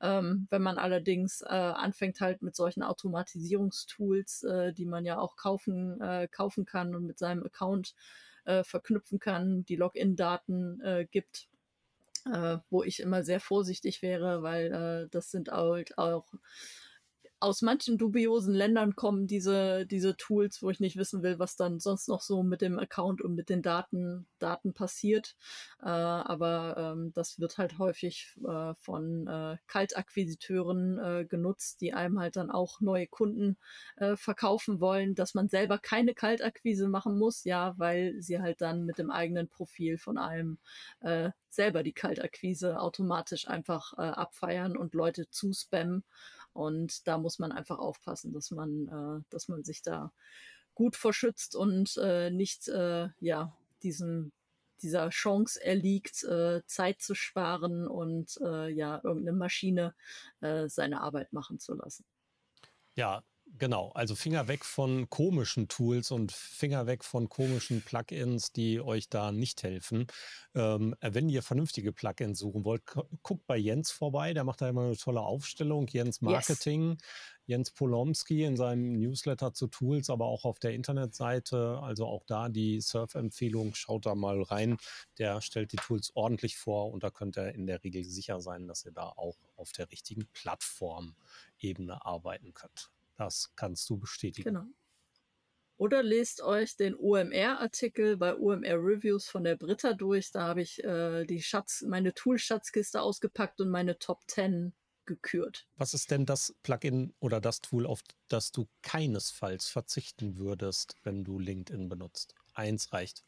S4: Ähm, wenn man allerdings äh, anfängt halt mit solchen Automatisierungstools, äh, die man ja auch kaufen, äh, kaufen kann und mit seinem Account äh, verknüpfen kann, die Login-Daten äh, gibt, äh, wo ich immer sehr vorsichtig wäre, weil äh, das sind halt auch aus manchen dubiosen Ländern kommen diese, diese Tools, wo ich nicht wissen will, was dann sonst noch so mit dem Account und mit den Daten, Daten passiert. Äh, aber ähm, das wird halt häufig äh, von äh, Kaltakquisiteuren äh, genutzt, die einem halt dann auch neue Kunden äh, verkaufen wollen, dass man selber keine Kaltakquise machen muss, ja, weil sie halt dann mit dem eigenen Profil von einem äh, selber die Kaltakquise automatisch einfach äh, abfeiern und Leute zuspammen. Und da muss man einfach aufpassen, dass man, äh, dass man sich da gut verschützt und äh, nicht äh, ja diesen dieser Chance erliegt, äh, Zeit zu sparen und äh, ja irgendeine Maschine äh, seine Arbeit machen zu lassen.
S1: Ja, Genau, also Finger weg von komischen Tools und Finger weg von komischen Plugins, die euch da nicht helfen. Ähm, wenn ihr vernünftige Plugins suchen wollt, guckt bei Jens vorbei, der macht da immer eine tolle Aufstellung. Jens Marketing, yes. Jens Polomski in seinem Newsletter zu Tools, aber auch auf der Internetseite. Also auch da die Surf-Empfehlung, schaut da mal rein. Der stellt die Tools ordentlich vor und da könnt ihr in der Regel sicher sein, dass ihr da auch auf der richtigen Plattformebene arbeiten könnt. Das kannst du bestätigen. Genau.
S4: Oder lest euch den OMR-Artikel bei OMR Reviews von der Britta durch. Da habe ich äh, die Schatz, meine Tool-Schatzkiste ausgepackt und meine Top 10 gekürt.
S1: Was ist denn das Plugin oder das Tool, auf das du keinesfalls verzichten würdest, wenn du LinkedIn benutzt? Eins reicht.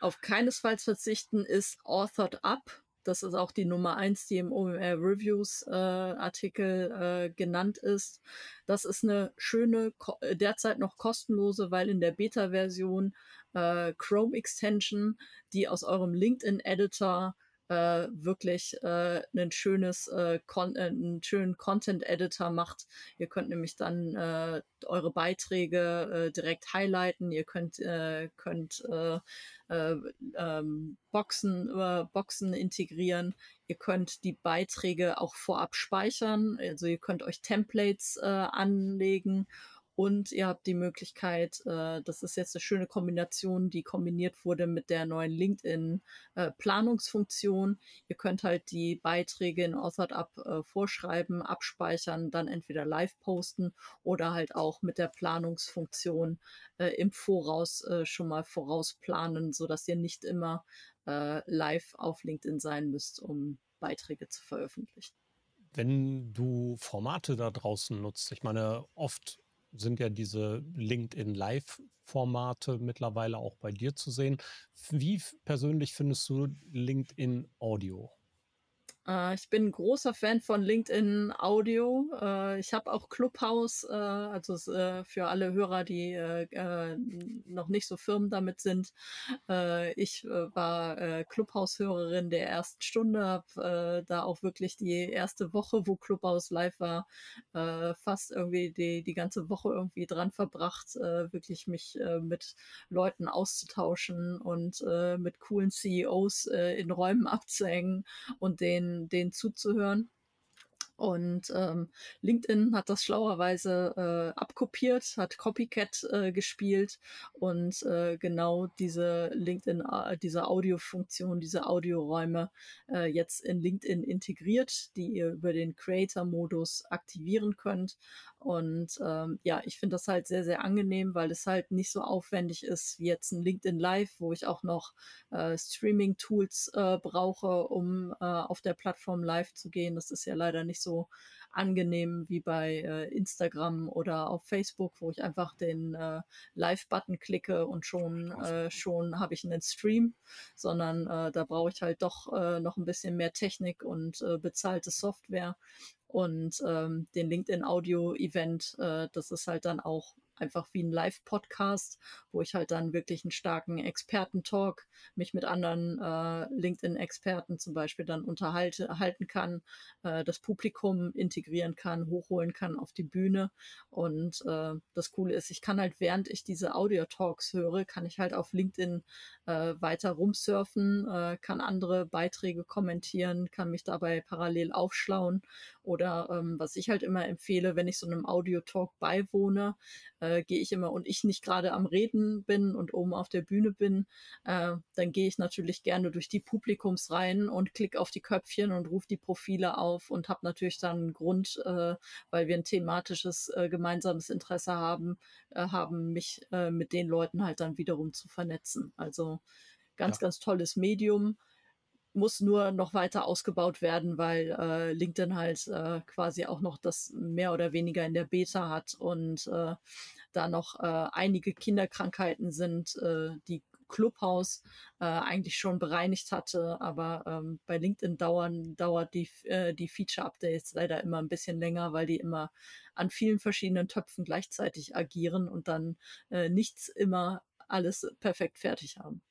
S4: Auf keinesfalls verzichten ist Authored Up. Das ist auch die Nummer eins, die im OMR Reviews äh, Artikel äh, genannt ist. Das ist eine schöne, derzeit noch kostenlose, weil in der Beta-Version äh, Chrome Extension, die aus eurem LinkedIn Editor äh, wirklich äh, ein schönes, äh, Con äh, einen schönen Content-Editor macht. Ihr könnt nämlich dann äh, eure Beiträge äh, direkt highlighten. Ihr könnt, äh, könnt äh, äh, ähm, Boxen, äh, Boxen integrieren. Ihr könnt die Beiträge auch vorab speichern. Also ihr könnt euch Templates äh, anlegen und ihr habt die Möglichkeit, äh, das ist jetzt eine schöne Kombination, die kombiniert wurde mit der neuen LinkedIn-Planungsfunktion. Äh, ihr könnt halt die Beiträge in Authored Up äh, vorschreiben, abspeichern, dann entweder live posten oder halt auch mit der Planungsfunktion äh, im Voraus äh, schon mal vorausplanen, sodass ihr nicht immer äh, live auf LinkedIn sein müsst, um Beiträge zu veröffentlichen
S1: wenn du Formate da draußen nutzt, ich meine, oft sind ja diese LinkedIn Live-Formate mittlerweile auch bei dir zu sehen. Wie persönlich findest du LinkedIn Audio?
S4: Äh, ich bin großer Fan von LinkedIn Audio. Äh, ich habe auch Clubhouse, äh, also äh, für alle Hörer, die äh, äh, noch nicht so firm damit sind. ich war Clubhouse-Hörerin der ersten Stunde, habe da auch wirklich die erste Woche, wo Clubhouse live war, fast irgendwie die, die ganze Woche irgendwie dran verbracht, wirklich mich mit Leuten auszutauschen und mit coolen CEOs in Räumen abzuhängen und denen den, zuzuhören. Und ähm, LinkedIn hat das schlauerweise äh, abkopiert, hat Copycat äh, gespielt und äh, genau diese LinkedIn, äh, diese Audiofunktion, diese Audioräume äh, jetzt in LinkedIn integriert, die ihr über den Creator-Modus aktivieren könnt. Und ähm, ja, ich finde das halt sehr, sehr angenehm, weil es halt nicht so aufwendig ist wie jetzt ein LinkedIn Live, wo ich auch noch äh, Streaming-Tools äh, brauche, um äh, auf der Plattform live zu gehen. Das ist ja leider nicht so angenehm wie bei äh, Instagram oder auf Facebook, wo ich einfach den äh, Live-Button klicke und schon, äh, schon habe ich einen Stream, sondern äh, da brauche ich halt doch äh, noch ein bisschen mehr Technik und äh, bezahlte Software. Und ähm, den LinkedIn Audio Event, äh, das ist halt dann auch einfach wie ein Live-Podcast, wo ich halt dann wirklich einen starken Experten-Talk mich mit anderen äh, LinkedIn-Experten zum Beispiel dann unterhalte, halten kann, äh, das Publikum integrieren kann, hochholen kann auf die Bühne. Und äh, das Coole ist, ich kann halt, während ich diese Audio-Talks höre, kann ich halt auf LinkedIn äh, weiter rumsurfen, äh, kann andere Beiträge kommentieren, kann mich dabei parallel aufschlauen. Oder ähm, was ich halt immer empfehle, wenn ich so einem Audio-Talk beiwohne, äh, gehe ich immer und ich nicht gerade am Reden bin und oben auf der Bühne bin, äh, dann gehe ich natürlich gerne durch die Publikumsreihen und klicke auf die Köpfchen und rufe die Profile auf und habe natürlich dann einen Grund, äh, weil wir ein thematisches äh, gemeinsames Interesse haben, äh, haben mich äh, mit den Leuten halt dann wiederum zu vernetzen. Also ganz, ja. ganz tolles Medium muss nur noch weiter ausgebaut werden, weil äh, LinkedIn halt äh, quasi auch noch das mehr oder weniger in der Beta hat und äh, da noch äh, einige Kinderkrankheiten sind, äh, die Clubhouse äh, eigentlich schon bereinigt hatte, aber ähm, bei LinkedIn dauern, dauert die, äh, die Feature-Updates leider immer ein bisschen länger, weil die immer an vielen verschiedenen Töpfen gleichzeitig agieren und dann äh, nichts immer alles perfekt fertig haben.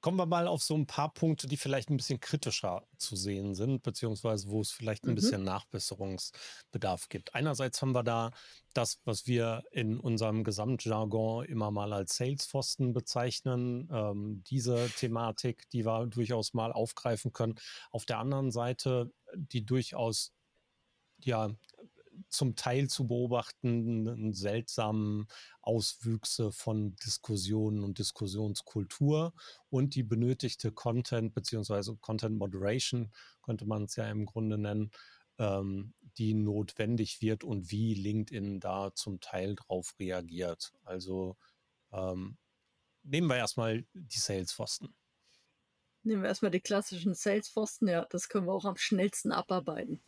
S1: Kommen wir mal auf so ein paar Punkte, die vielleicht ein bisschen kritischer zu sehen sind, beziehungsweise wo es vielleicht ein mhm. bisschen Nachbesserungsbedarf gibt. Einerseits haben wir da das, was wir in unserem Gesamtjargon immer mal als Salesforsten bezeichnen, ähm, diese Thematik, die wir durchaus mal aufgreifen können. Auf der anderen Seite die durchaus ja zum Teil zu beobachtenden seltsamen Auswüchse von Diskussionen und Diskussionskultur und die benötigte Content beziehungsweise Content Moderation könnte man es ja im Grunde nennen, ähm, die notwendig wird und wie LinkedIn da zum Teil drauf reagiert. Also ähm, nehmen wir erstmal die Salesforsten.
S4: Nehmen wir erstmal die klassischen Salesforsten. Ja, das können wir auch am schnellsten abarbeiten.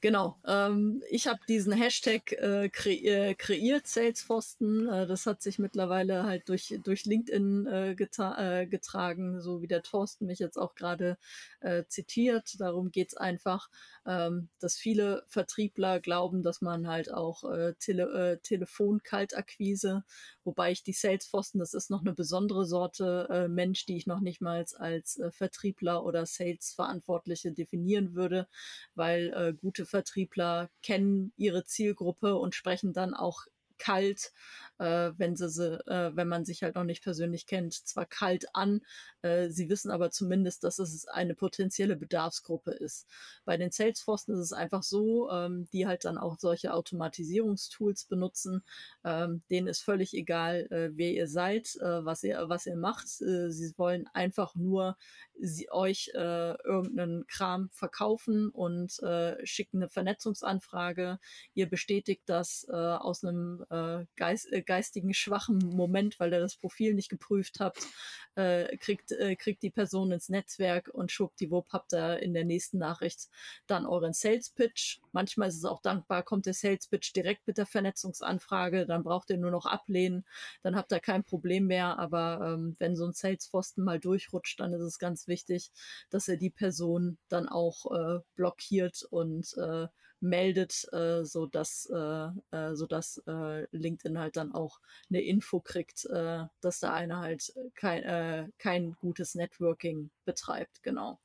S4: Genau. Ähm, ich habe diesen Hashtag äh, kre äh, kreiert, Salesforsten. Äh, das hat sich mittlerweile halt durch, durch LinkedIn äh, geta äh, getragen, so wie der Thorsten mich jetzt auch gerade äh, zitiert. Darum geht's einfach, ähm, dass viele Vertriebler glauben, dass man halt auch Tele Telefonkaltakquise, wobei ich die Salesforsten, das ist noch eine besondere Sorte Mensch, die ich noch nicht mal als Vertriebler oder Sales-Verantwortliche definieren würde, weil äh, gute Vertriebler kennen ihre Zielgruppe und sprechen dann auch kalt, äh, wenn sie, sie äh, wenn man sich halt noch nicht persönlich kennt, zwar kalt an, äh, sie wissen aber zumindest, dass es eine potenzielle Bedarfsgruppe ist. Bei den Salesforcen ist es einfach so, ähm, die halt dann auch solche Automatisierungstools benutzen, ähm, denen ist völlig egal, äh, wer ihr seid, äh, was ihr, was ihr macht. Äh, sie wollen einfach nur sie euch äh, irgendeinen Kram verkaufen und äh, schicken eine Vernetzungsanfrage. Ihr bestätigt das äh, aus einem äh, geist, äh, geistigen schwachen Moment, weil ihr das Profil nicht geprüft habt, äh, kriegt, äh, kriegt die Person ins Netzwerk und schwuppdiwupp habt ihr in der nächsten Nachricht dann euren Sales Pitch. Manchmal ist es auch dankbar, kommt der Sales Pitch direkt mit der Vernetzungsanfrage, dann braucht ihr nur noch ablehnen, dann habt ihr kein Problem mehr. Aber ähm, wenn so ein Sales-Pfosten mal durchrutscht, dann ist es ganz wichtig, dass ihr die Person dann auch äh, blockiert und äh, meldet, äh, so dass äh, äh, so dass äh, LinkedIn halt dann auch eine Info kriegt, äh, dass da einer halt kein äh, kein gutes Networking betreibt, genau.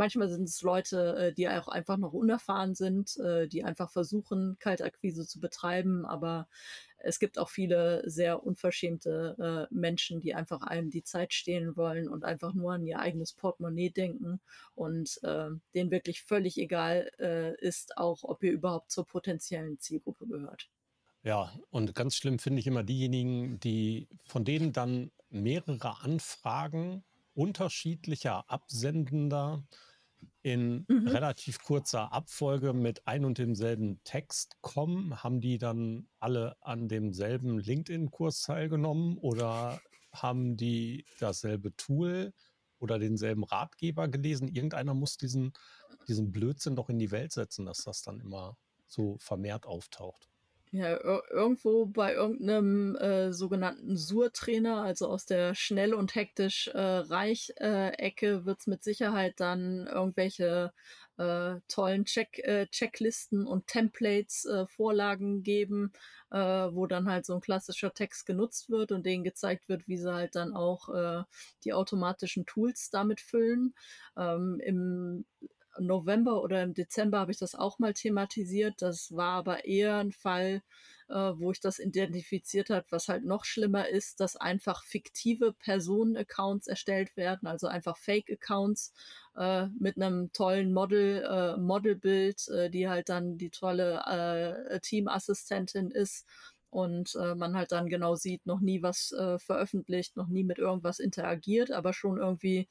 S4: Manchmal sind es Leute, äh, die auch einfach noch unerfahren sind, äh, die einfach versuchen, Kaltakquise zu betreiben, aber es gibt auch viele sehr unverschämte äh, Menschen, die einfach einem die Zeit stehlen wollen und einfach nur an ihr eigenes Portemonnaie denken und äh, denen wirklich völlig egal äh, ist, auch ob ihr überhaupt zur potenziellen Zielgruppe gehört.
S1: Ja, und ganz schlimm finde ich immer diejenigen, die von denen dann mehrere Anfragen unterschiedlicher Absendender in mhm. relativ kurzer Abfolge mit ein und demselben Text kommen? Haben die dann alle an demselben LinkedIn-Kurs teilgenommen oder haben die dasselbe Tool oder denselben Ratgeber gelesen? Irgendeiner muss diesen, diesen Blödsinn doch in die Welt setzen, dass das dann immer so vermehrt auftaucht.
S4: Ja, irgendwo bei irgendeinem äh, sogenannten Sur-Trainer, also aus der schnell und hektisch äh, Reich-Ecke, äh, wird es mit Sicherheit dann irgendwelche äh, tollen Check, äh, Checklisten und Templates, äh, Vorlagen geben, äh, wo dann halt so ein klassischer Text genutzt wird und denen gezeigt wird, wie sie halt dann auch äh, die automatischen Tools damit füllen. Ähm, Im November oder im Dezember habe ich das auch mal thematisiert. Das war aber eher ein Fall, äh, wo ich das identifiziert habe, was halt noch schlimmer ist, dass einfach fiktive Personen-Accounts erstellt werden, also einfach Fake-Accounts äh, mit einem tollen Model, äh, Modelbild, äh, die halt dann die tolle äh, Teamassistentin ist und äh, man halt dann genau sieht, noch nie was äh, veröffentlicht, noch nie mit irgendwas interagiert, aber schon irgendwie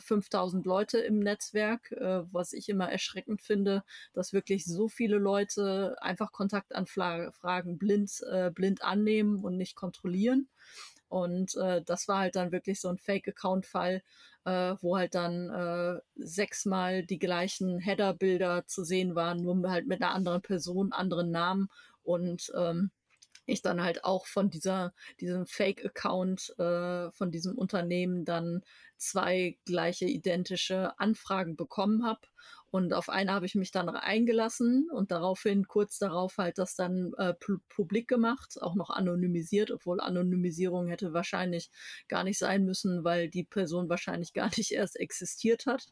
S4: 5000 äh, Leute im Netzwerk, äh, was ich immer erschreckend finde, dass wirklich so viele Leute einfach Kontaktanfragen blind, äh, blind annehmen und nicht kontrollieren. Und äh, das war halt dann wirklich so ein Fake-Account-Fall, äh, wo halt dann äh, sechsmal die gleichen Header-Bilder zu sehen waren, nur halt mit einer anderen Person, anderen Namen und ähm, ich dann halt auch von dieser, diesem Fake-Account äh, von diesem Unternehmen dann zwei gleiche identische Anfragen bekommen habe und auf eine habe ich mich dann eingelassen und daraufhin kurz darauf halt das dann äh, publik gemacht, auch noch anonymisiert, obwohl Anonymisierung hätte wahrscheinlich gar nicht sein müssen, weil die Person wahrscheinlich gar nicht erst existiert hat.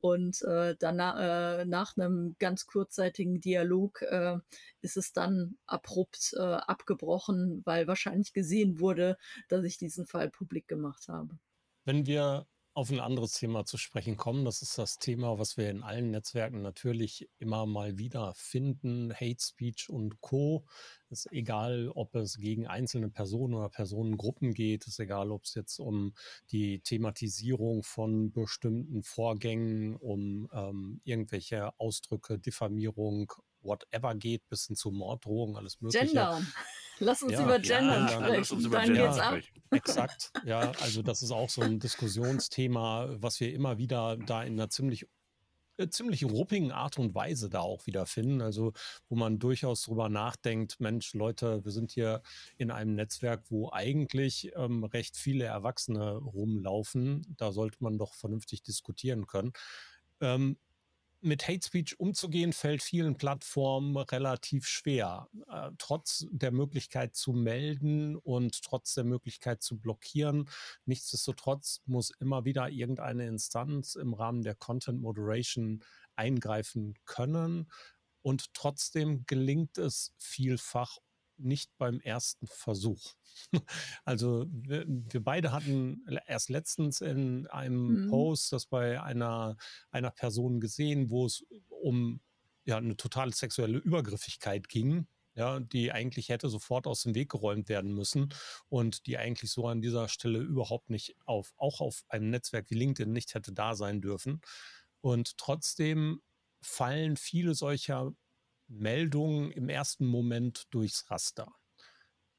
S4: Und äh, danach, äh, nach einem ganz kurzzeitigen Dialog äh, ist es dann abrupt äh, abgebrochen, weil wahrscheinlich gesehen wurde, dass ich diesen Fall publik gemacht habe.
S1: Wenn wir auf ein anderes Thema zu sprechen kommen. Das ist das Thema, was wir in allen Netzwerken natürlich immer mal wieder finden. Hate Speech und Co. Ist egal, ob es gegen einzelne Personen oder Personengruppen geht. Ist egal, ob es jetzt um die Thematisierung von bestimmten Vorgängen, um ähm, irgendwelche Ausdrücke, Diffamierung, whatever geht, bis hin zu Morddrohungen, alles Mögliche.
S4: Gender. Lass uns ja, über Gender ja, sprechen. Dann Gender geht's ab.
S1: Exakt. Ja, also das ist auch so ein Diskussionsthema, was wir immer wieder da in einer ziemlich äh, ziemlich ruppigen Art und Weise da auch wieder finden. Also, wo man durchaus drüber nachdenkt, Mensch, Leute, wir sind hier in einem Netzwerk, wo eigentlich ähm, recht viele Erwachsene rumlaufen. Da sollte man doch vernünftig diskutieren können. Ähm, mit Hate Speech umzugehen, fällt vielen Plattformen relativ schwer. Äh, trotz der Möglichkeit zu melden und trotz der Möglichkeit zu blockieren. Nichtsdestotrotz muss immer wieder irgendeine Instanz im Rahmen der Content Moderation eingreifen können. Und trotzdem gelingt es vielfach nicht beim ersten Versuch. Also wir, wir, beide hatten erst letztens in einem mhm. Post das bei einer, einer Person gesehen, wo es um ja, eine totale sexuelle Übergriffigkeit ging, ja, die eigentlich hätte sofort aus dem Weg geräumt werden müssen und die eigentlich so an dieser Stelle überhaupt nicht auf, auch auf einem Netzwerk wie LinkedIn nicht hätte da sein dürfen. Und trotzdem fallen viele solcher Meldungen im ersten Moment durchs Raster.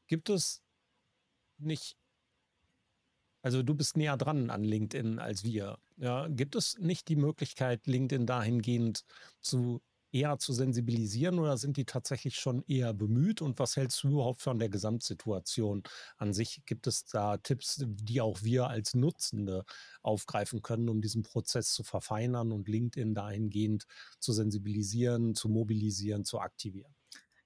S1: gibt es nicht, also du bist näher dran an LinkedIn als wir. Ja, gibt es nicht die Möglichkeit, LinkedIn dahingehend zu eher zu sensibilisieren oder sind die tatsächlich schon eher bemüht? Und was hältst du überhaupt von der Gesamtsituation an sich? Gibt es da Tipps, die auch wir als Nutzende aufgreifen können, um diesen Prozess zu verfeinern und LinkedIn dahingehend zu sensibilisieren, zu mobilisieren, zu aktivieren?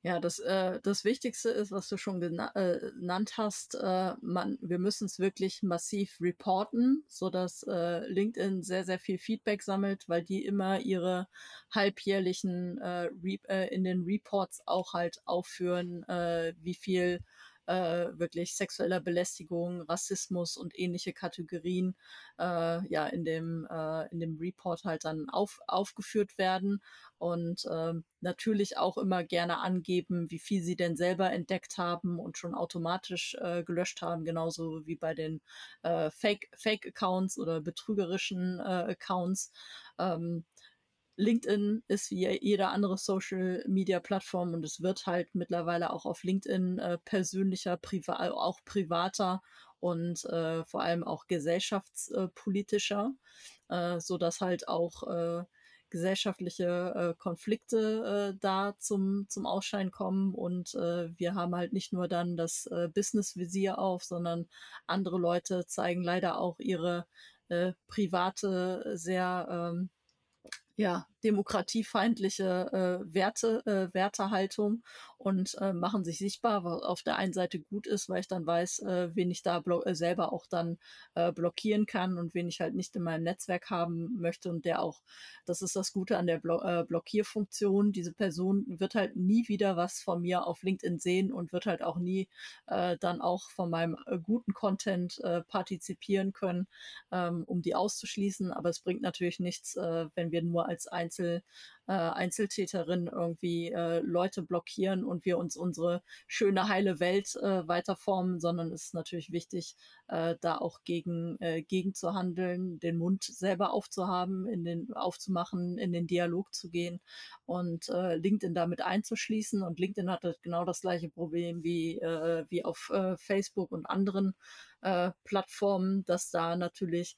S4: Ja, das, äh, das Wichtigste ist, was du schon gena äh, genannt hast, äh, man, wir müssen es wirklich massiv reporten, sodass äh, LinkedIn sehr, sehr viel Feedback sammelt, weil die immer ihre halbjährlichen äh, äh, in den Reports auch halt aufführen, äh, wie viel äh, wirklich sexueller Belästigung, Rassismus und ähnliche Kategorien äh, ja in dem äh, in dem Report halt dann auf, aufgeführt werden und äh, natürlich auch immer gerne angeben, wie viel sie denn selber entdeckt haben und schon automatisch äh, gelöscht haben, genauso wie bei den äh, Fake Fake Accounts oder betrügerischen äh, Accounts. Ähm, LinkedIn ist wie jede andere Social Media Plattform und es wird halt mittlerweile auch auf LinkedIn äh, persönlicher, priva auch privater und äh, vor allem auch gesellschaftspolitischer, äh, so dass halt auch äh, gesellschaftliche äh, Konflikte äh, da zum, zum Ausschein kommen und äh, wir haben halt nicht nur dann das äh, Business-Visier auf, sondern andere Leute zeigen leider auch ihre äh, private, sehr ähm, ja, demokratiefeindliche äh, Werte, äh, Wertehaltung und äh, machen sich sichtbar, was auf der einen Seite gut ist, weil ich dann weiß, äh, wen ich da äh, selber auch dann äh, blockieren kann und wen ich halt nicht in meinem Netzwerk haben möchte und der auch, das ist das Gute an der Blo äh, Blockierfunktion, diese Person wird halt nie wieder was von mir auf LinkedIn sehen und wird halt auch nie äh, dann auch von meinem äh, guten Content äh, partizipieren können, ähm, um die auszuschließen, aber es bringt natürlich nichts, äh, wenn wir nur als Einzel, äh, Einzeltäterin irgendwie äh, Leute blockieren und wir uns unsere schöne, heile Welt äh, weiterformen, sondern es ist natürlich wichtig, äh, da auch gegen, äh, gegen zu handeln, den Mund selber aufzuhaben, in den, aufzumachen, in den Dialog zu gehen und äh, LinkedIn damit einzuschließen. Und LinkedIn hat genau das gleiche Problem wie, äh, wie auf äh, Facebook und anderen äh, Plattformen, dass da natürlich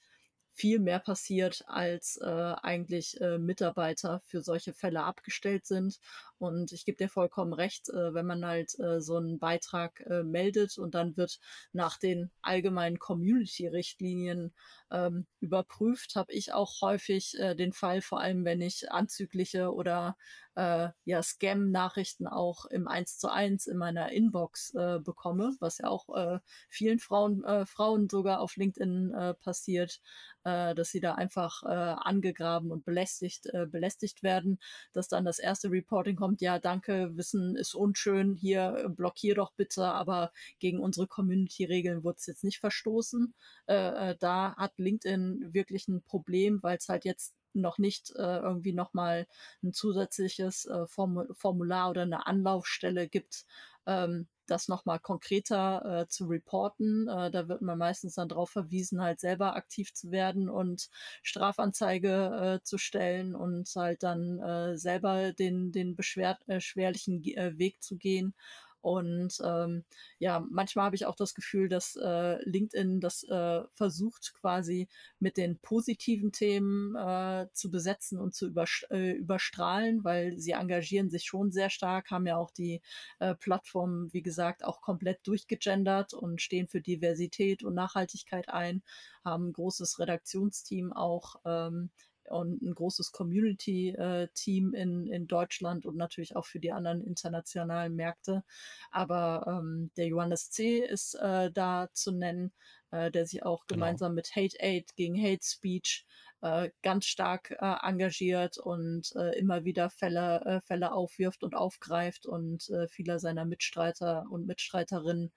S4: viel mehr passiert, als äh, eigentlich äh, Mitarbeiter für solche Fälle abgestellt sind. Und ich gebe dir vollkommen recht, äh, wenn man halt äh, so einen Beitrag äh, meldet und dann wird nach den allgemeinen Community-Richtlinien ähm, überprüft, habe ich auch häufig äh, den Fall, vor allem wenn ich anzügliche oder äh, ja, Scam-Nachrichten auch im 1 zu 1 in meiner Inbox äh, bekomme, was ja auch äh, vielen Frauen, äh, Frauen sogar auf LinkedIn äh, passiert, äh, dass sie da einfach äh, angegraben und belästigt, äh, belästigt werden, dass dann das erste Reporting kommt, ja, danke, Wissen ist unschön, hier äh, blockier doch bitte, aber gegen unsere Community-Regeln wurde es jetzt nicht verstoßen. Äh, äh, da hat LinkedIn wirklich ein Problem, weil es halt jetzt noch nicht äh, irgendwie nochmal ein zusätzliches äh, Formular oder eine Anlaufstelle gibt, ähm, das nochmal konkreter äh, zu reporten. Äh, da wird man meistens dann darauf verwiesen, halt selber aktiv zu werden und Strafanzeige äh, zu stellen und halt dann äh, selber den, den beschwerlichen äh, äh, Weg zu gehen. Und ähm, ja, manchmal habe ich auch das Gefühl, dass äh, LinkedIn das äh, versucht quasi mit den positiven Themen äh, zu besetzen und zu äh, überstrahlen, weil sie engagieren sich schon sehr stark, haben ja auch die äh, Plattform, wie gesagt, auch komplett durchgegendert und stehen für Diversität und Nachhaltigkeit ein, haben ein großes Redaktionsteam auch. Ähm, und ein großes Community-Team in, in Deutschland und natürlich auch für die anderen internationalen Märkte. Aber ähm, der Johannes C. ist äh, da zu nennen, äh, der sich auch genau. gemeinsam mit Hate Aid gegen Hate Speech äh, ganz stark äh, engagiert und äh, immer wieder Fälle, äh, Fälle aufwirft und aufgreift und äh, viele seiner Mitstreiter und Mitstreiterinnen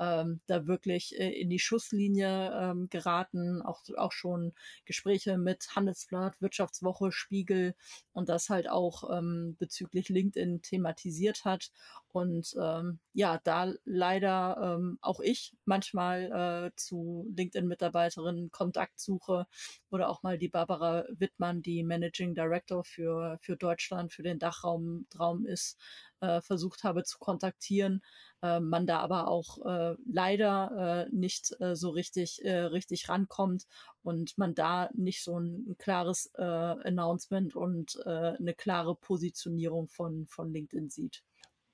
S4: ähm, da wirklich äh, in die Schusslinie ähm, geraten, auch, auch schon Gespräche mit Handelsblatt, Wirtschaftswoche, Spiegel und das halt auch ähm, bezüglich LinkedIn thematisiert hat. Und ähm, ja, da leider ähm, auch ich manchmal äh, zu LinkedIn-Mitarbeiterinnen Kontakt suche oder auch mal die Barbara Wittmann, die Managing Director für, für Deutschland, für den Dachraum Traum ist, äh, versucht habe zu kontaktieren. Äh, man da aber auch äh, leider äh, nicht äh, so richtig, äh, richtig rankommt und man da nicht so ein, ein klares Announcement und eine klare Positionierung von, von LinkedIn sieht.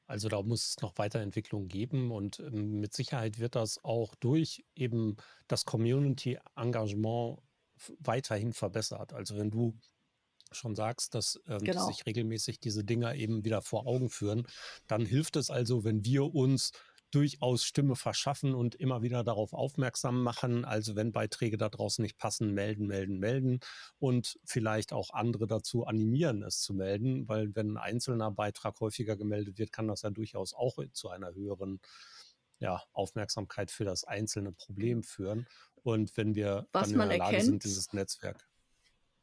S1: Also da muss es noch Weiterentwicklung geben und ähm, mit Sicherheit wird das auch durch eben das Community-Engagement weiterhin verbessert. Also wenn du schon sagst, dass ähm, genau. sich regelmäßig diese Dinger eben wieder vor Augen führen, dann hilft es also, wenn wir uns durchaus Stimme verschaffen und immer wieder darauf aufmerksam machen. Also wenn Beiträge da draußen nicht passen, melden, melden, melden und vielleicht auch andere dazu animieren, es zu melden, weil wenn ein einzelner Beitrag häufiger gemeldet wird, kann das ja durchaus auch zu einer höheren ja, Aufmerksamkeit für das einzelne Problem führen. Und wenn wir
S4: Was dann in der Lage sind,
S1: dieses Netzwerk.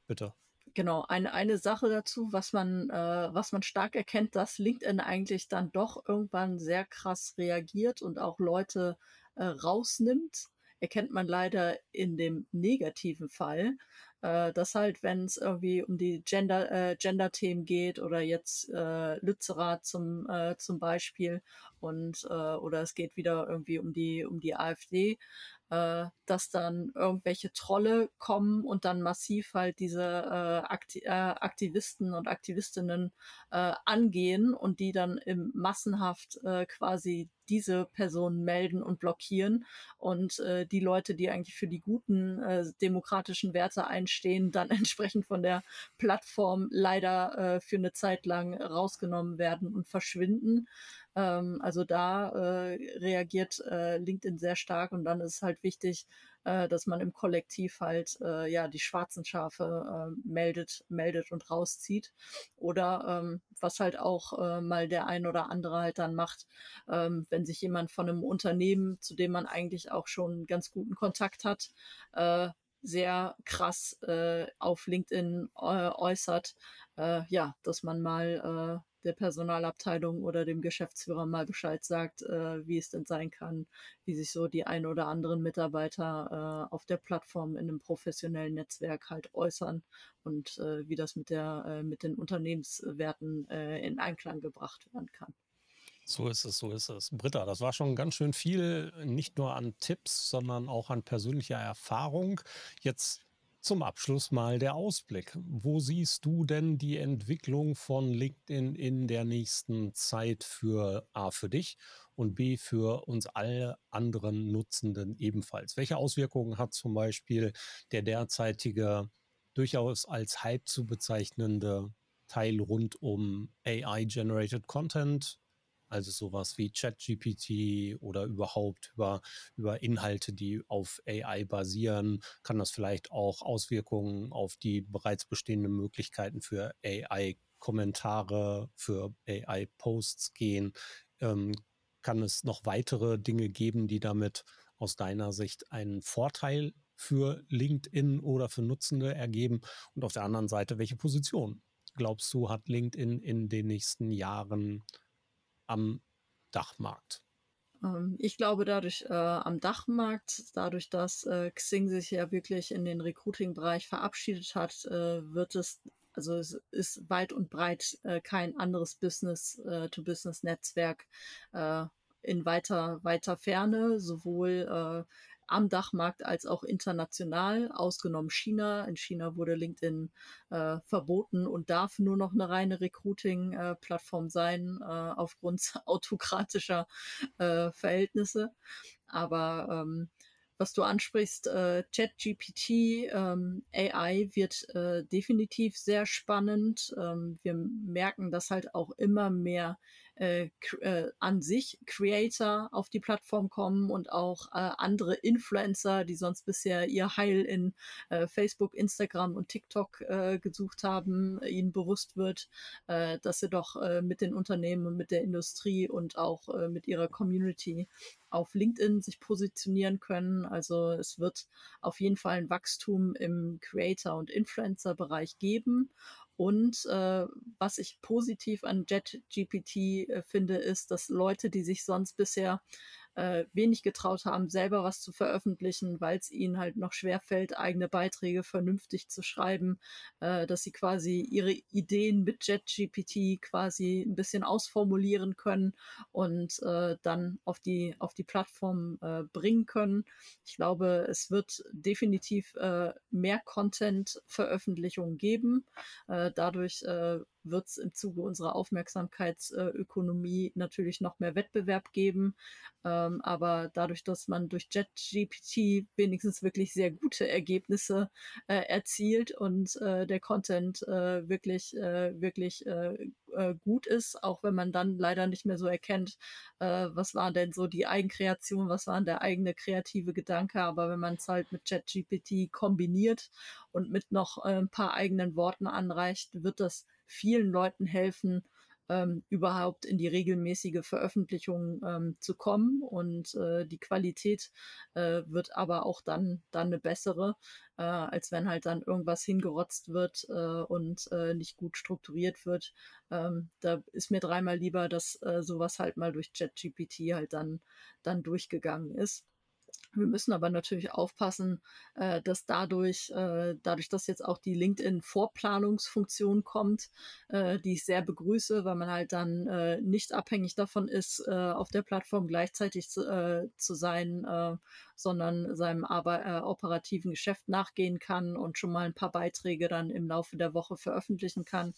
S1: Bitte.
S4: Genau, eine, eine Sache dazu, was man, äh, was man stark erkennt, dass LinkedIn eigentlich dann doch irgendwann sehr krass reagiert und auch Leute äh, rausnimmt, erkennt man leider in dem negativen Fall, äh, dass halt, wenn es irgendwie um die Gender, äh, Gender-Themen geht oder jetzt äh, Lützerath zum, äh, zum Beispiel und äh, oder es geht wieder irgendwie um die, um die AfD, äh, dass dann irgendwelche Trolle kommen und dann massiv halt diese äh, Akti äh, Aktivisten und Aktivistinnen äh, angehen und die dann im massenhaft äh, quasi diese Personen melden und blockieren und äh, die Leute, die eigentlich für die guten äh, demokratischen Werte einstehen, dann entsprechend von der Plattform leider äh, für eine Zeit lang rausgenommen werden und verschwinden. Ähm, also da äh, reagiert äh, LinkedIn sehr stark und dann ist halt wichtig, äh, dass man im Kollektiv halt äh, ja die schwarzen Schafe äh, meldet, meldet und rauszieht. Oder ähm, was halt auch äh, mal der ein oder andere halt dann macht, ähm, wenn sich jemand von einem Unternehmen, zu dem man eigentlich auch schon ganz guten Kontakt hat, äh, sehr krass äh, auf LinkedIn äh, äußert, äh, ja, dass man mal äh, der Personalabteilung oder dem Geschäftsführer mal Bescheid sagt, äh, wie es denn sein kann, wie sich so die ein oder anderen Mitarbeiter äh, auf der Plattform in einem professionellen Netzwerk halt äußern und äh, wie das mit der äh, mit den Unternehmenswerten äh, in Einklang gebracht werden kann.
S1: So ist es, so ist es. Britta, das war schon ganz schön viel, nicht nur an Tipps, sondern auch an persönlicher Erfahrung. Jetzt zum Abschluss mal der Ausblick. Wo siehst du denn die Entwicklung von LinkedIn in der nächsten Zeit für A für dich und B für uns alle anderen Nutzenden ebenfalls? Welche Auswirkungen hat zum Beispiel der derzeitige durchaus als Hype zu bezeichnende Teil rund um AI-Generated Content, also sowas wie ChatGPT oder überhaupt über, über Inhalte, die auf AI basieren, kann das vielleicht auch Auswirkungen auf die bereits bestehenden Möglichkeiten für AI-Kommentare, für AI-Posts gehen. Ähm, kann es noch weitere Dinge geben, die damit aus deiner Sicht einen Vorteil für LinkedIn oder für Nutzende ergeben? Und auf der anderen Seite, welche Position glaubst du, hat LinkedIn in den nächsten Jahren am Dachmarkt?
S4: Ähm, ich glaube, dadurch äh, am Dachmarkt, dadurch, dass äh, Xing sich ja wirklich in den Recruiting-Bereich verabschiedet hat, äh, wird es, also es ist weit und breit äh, kein anderes Business-to-Business-Netzwerk äh, in weiter, weiter Ferne, sowohl äh, am Dachmarkt als auch international, ausgenommen China. In China wurde LinkedIn äh, verboten und darf nur noch eine reine Recruiting-Plattform sein, äh, aufgrund autokratischer äh, Verhältnisse. Aber ähm, was du ansprichst, äh, ChatGPT, ähm, AI wird äh, definitiv sehr spannend. Ähm, wir merken, dass halt auch immer mehr äh, äh, an sich Creator auf die Plattform kommen und auch äh, andere Influencer, die sonst bisher ihr Heil in äh, Facebook, Instagram und TikTok äh, gesucht haben, ihnen bewusst wird, äh, dass sie doch äh, mit den Unternehmen und mit der Industrie und auch äh, mit ihrer Community auf LinkedIn sich positionieren können. Also es wird auf jeden Fall ein Wachstum im Creator- und Influencer-Bereich geben. Und äh, was ich positiv an JetGPT äh, finde, ist, dass Leute, die sich sonst bisher äh, wenig getraut haben, selber was zu veröffentlichen, weil es ihnen halt noch schwerfällt, eigene Beiträge vernünftig zu schreiben, äh, dass sie quasi ihre Ideen mit JetGPT quasi ein bisschen ausformulieren können und äh, dann auf die, auf die Plattform äh, bringen können. Ich glaube, es wird definitiv äh, mehr Content-Veröffentlichungen geben. Äh, dadurch äh, wird es im Zuge unserer Aufmerksamkeitsökonomie natürlich noch mehr Wettbewerb geben. Ähm, aber dadurch, dass man durch JetGPT wenigstens wirklich sehr gute Ergebnisse äh, erzielt und äh, der Content äh, wirklich, äh, wirklich äh, äh, gut ist, auch wenn man dann leider nicht mehr so erkennt, was war denn so die Eigenkreation, was war der eigene kreative Gedanke. Aber wenn man es halt mit JetGPT kombiniert und mit noch ein paar eigenen Worten anreicht, wird das vielen Leuten helfen, ähm, überhaupt in die regelmäßige Veröffentlichung ähm, zu kommen. Und äh, die Qualität äh, wird aber auch dann, dann eine bessere, äh, als wenn halt dann irgendwas hingerotzt wird äh, und äh, nicht gut strukturiert wird. Ähm, da ist mir dreimal lieber, dass äh, sowas halt mal durch ChatGPT halt dann, dann durchgegangen ist. Wir müssen aber natürlich aufpassen, äh, dass dadurch, äh, dadurch, dass jetzt auch die LinkedIn-Vorplanungsfunktion kommt, äh, die ich sehr begrüße, weil man halt dann äh, nicht abhängig davon ist, äh, auf der Plattform gleichzeitig zu, äh, zu sein, äh, sondern seinem Arbeit, äh, operativen Geschäft nachgehen kann und schon mal ein paar Beiträge dann im Laufe der Woche veröffentlichen kann.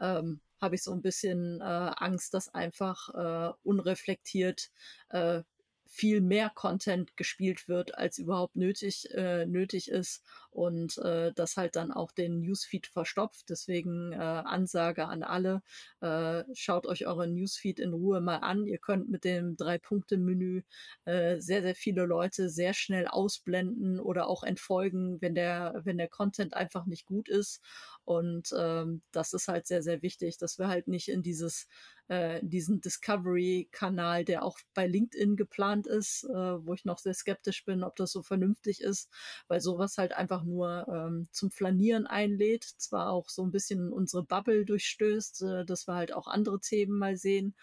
S4: Ähm, habe ich so ein bisschen äh, Angst, dass einfach äh, unreflektiert äh, viel mehr Content gespielt wird, als überhaupt nötig, äh, nötig ist und äh, das halt dann auch den Newsfeed verstopft. Deswegen äh, Ansage an alle, äh, schaut euch euren Newsfeed in Ruhe mal an. Ihr könnt mit dem Drei-Punkte-Menü äh, sehr, sehr viele Leute sehr schnell ausblenden oder auch entfolgen, wenn der, wenn der Content einfach nicht gut ist. Und ähm, das ist halt sehr, sehr wichtig, dass wir halt nicht in dieses äh, diesen Discovery-Kanal, der auch bei LinkedIn geplant ist, äh, wo ich noch sehr skeptisch bin, ob das so vernünftig ist, weil sowas halt einfach nur ähm, zum Flanieren einlädt, zwar auch so ein bisschen unsere Bubble durchstößt, äh, dass wir halt auch andere Themen mal sehen,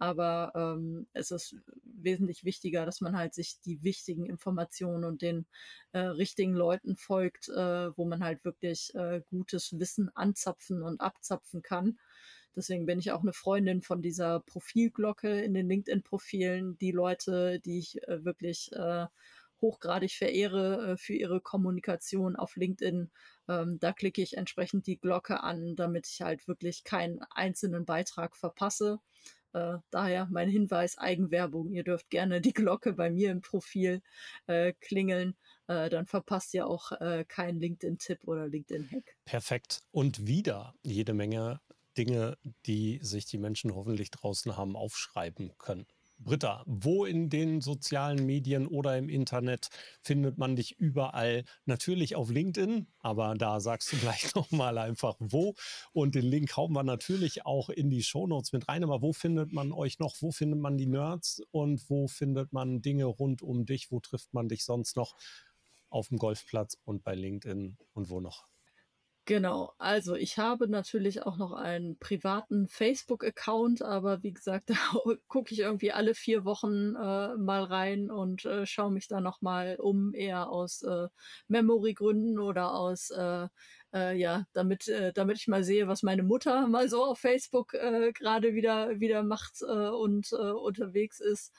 S4: aber ähm, es ist wesentlich wichtiger, dass man halt sich die wichtigen Informationen und den äh, richtigen Leuten folgt, äh, wo man halt wirklich äh, gutes Wissen anzapfen und abzapfen kann. Deswegen bin ich auch eine Freundin von dieser Profilglocke in den LinkedIn-Profilen. Die Leute, die ich äh, wirklich äh, hochgradig verehre äh, für ihre Kommunikation auf LinkedIn, ähm, da klicke ich entsprechend die Glocke an, damit ich halt wirklich keinen einzelnen Beitrag verpasse. Äh, daher mein Hinweis, Eigenwerbung. Ihr dürft gerne die Glocke bei mir im Profil äh, klingeln. Äh, dann verpasst ihr auch äh, keinen LinkedIn-Tipp oder LinkedIn-Hack.
S1: Perfekt. Und wieder jede Menge Dinge, die sich die Menschen hoffentlich draußen haben aufschreiben können. Britta, wo in den sozialen Medien oder im Internet findet man dich überall? Natürlich auf LinkedIn, aber da sagst du gleich nochmal einfach wo. Und den Link hauen wir natürlich auch in die Shownotes mit rein. Aber wo findet man euch noch? Wo findet man die Nerds? Und wo findet man Dinge rund um dich? Wo trifft man dich sonst noch? Auf dem Golfplatz und bei LinkedIn und wo noch?
S4: Genau, also ich habe natürlich auch noch einen privaten Facebook-Account, aber wie gesagt, da gucke ich irgendwie alle vier Wochen äh, mal rein und äh, schaue mich da nochmal um, eher aus äh, Memory-Gründen oder aus äh, äh, ja, damit, äh, damit ich mal sehe, was meine Mutter mal so auf Facebook äh, gerade wieder, wieder macht äh, und äh, unterwegs ist.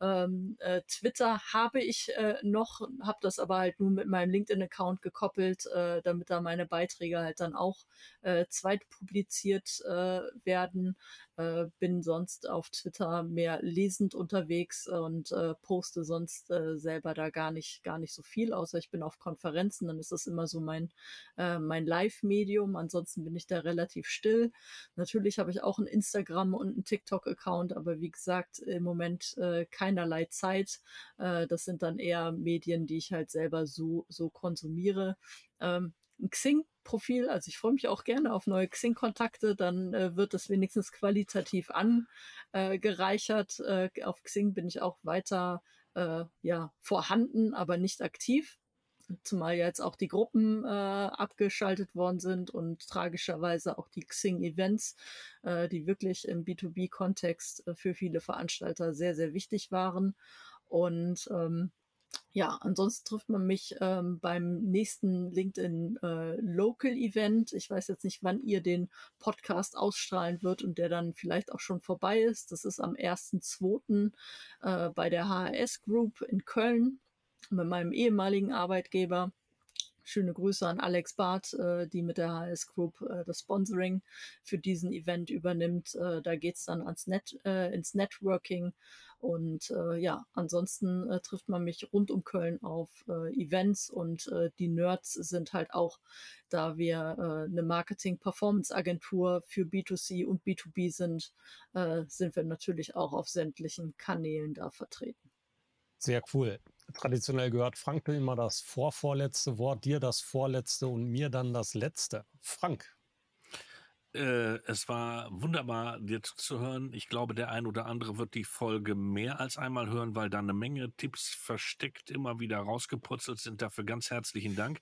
S4: Ähm, äh, Twitter habe ich äh, noch, habe das aber halt nur mit meinem LinkedIn-Account gekoppelt, äh, damit da meine Beiträge halt dann auch äh, zweit publiziert äh, werden. Äh, bin sonst auf Twitter mehr lesend unterwegs und äh, poste sonst äh, selber da gar nicht, gar nicht so viel, außer ich bin auf Konferenzen, dann ist das immer so mein, äh, mein Live-Medium. Ansonsten bin ich da relativ still. Natürlich habe ich auch ein Instagram und einen TikTok-Account, aber wie gesagt, im Moment äh, keinerlei Zeit. Äh, das sind dann eher Medien, die ich halt selber so, so konsumiere. Ähm, ein Xing-Profil. Also ich freue mich auch gerne auf neue Xing-Kontakte. Dann äh, wird es wenigstens qualitativ angereichert. Äh, auf Xing bin ich auch weiter äh, ja, vorhanden, aber nicht aktiv. Zumal jetzt auch die Gruppen äh, abgeschaltet worden sind und tragischerweise auch die Xing-Events, äh, die wirklich im B2B-Kontext äh, für viele Veranstalter sehr, sehr wichtig waren. Und ähm, ja, ansonsten trifft man mich ähm, beim nächsten LinkedIn äh, Local Event. Ich weiß jetzt nicht, wann ihr den Podcast ausstrahlen wird und der dann vielleicht auch schon vorbei ist. Das ist am 1.2. Äh, bei der HRS Group in Köln mit meinem ehemaligen Arbeitgeber. Schöne Grüße an Alex Barth, äh, die mit der HS Group äh, das Sponsoring für diesen Event übernimmt. Äh, da geht's dann ans Net, äh, ins Networking. Und äh, ja, ansonsten äh, trifft man mich rund um Köln auf Events und die Nerds sind halt auch, da wir eine Marketing-Performance-Agentur für B2C und B2B sind, sind wir natürlich auch auf sämtlichen Kanälen da vertreten.
S1: Sehr cool traditionell gehört Frank immer das vorvorletzte Wort, dir das vorletzte und mir dann das letzte. Frank.
S3: Äh, es war wunderbar, dir zuzuhören. Ich glaube, der ein oder andere wird die Folge mehr als einmal hören, weil da eine Menge Tipps versteckt immer wieder rausgeputzelt sind. Dafür ganz herzlichen Dank.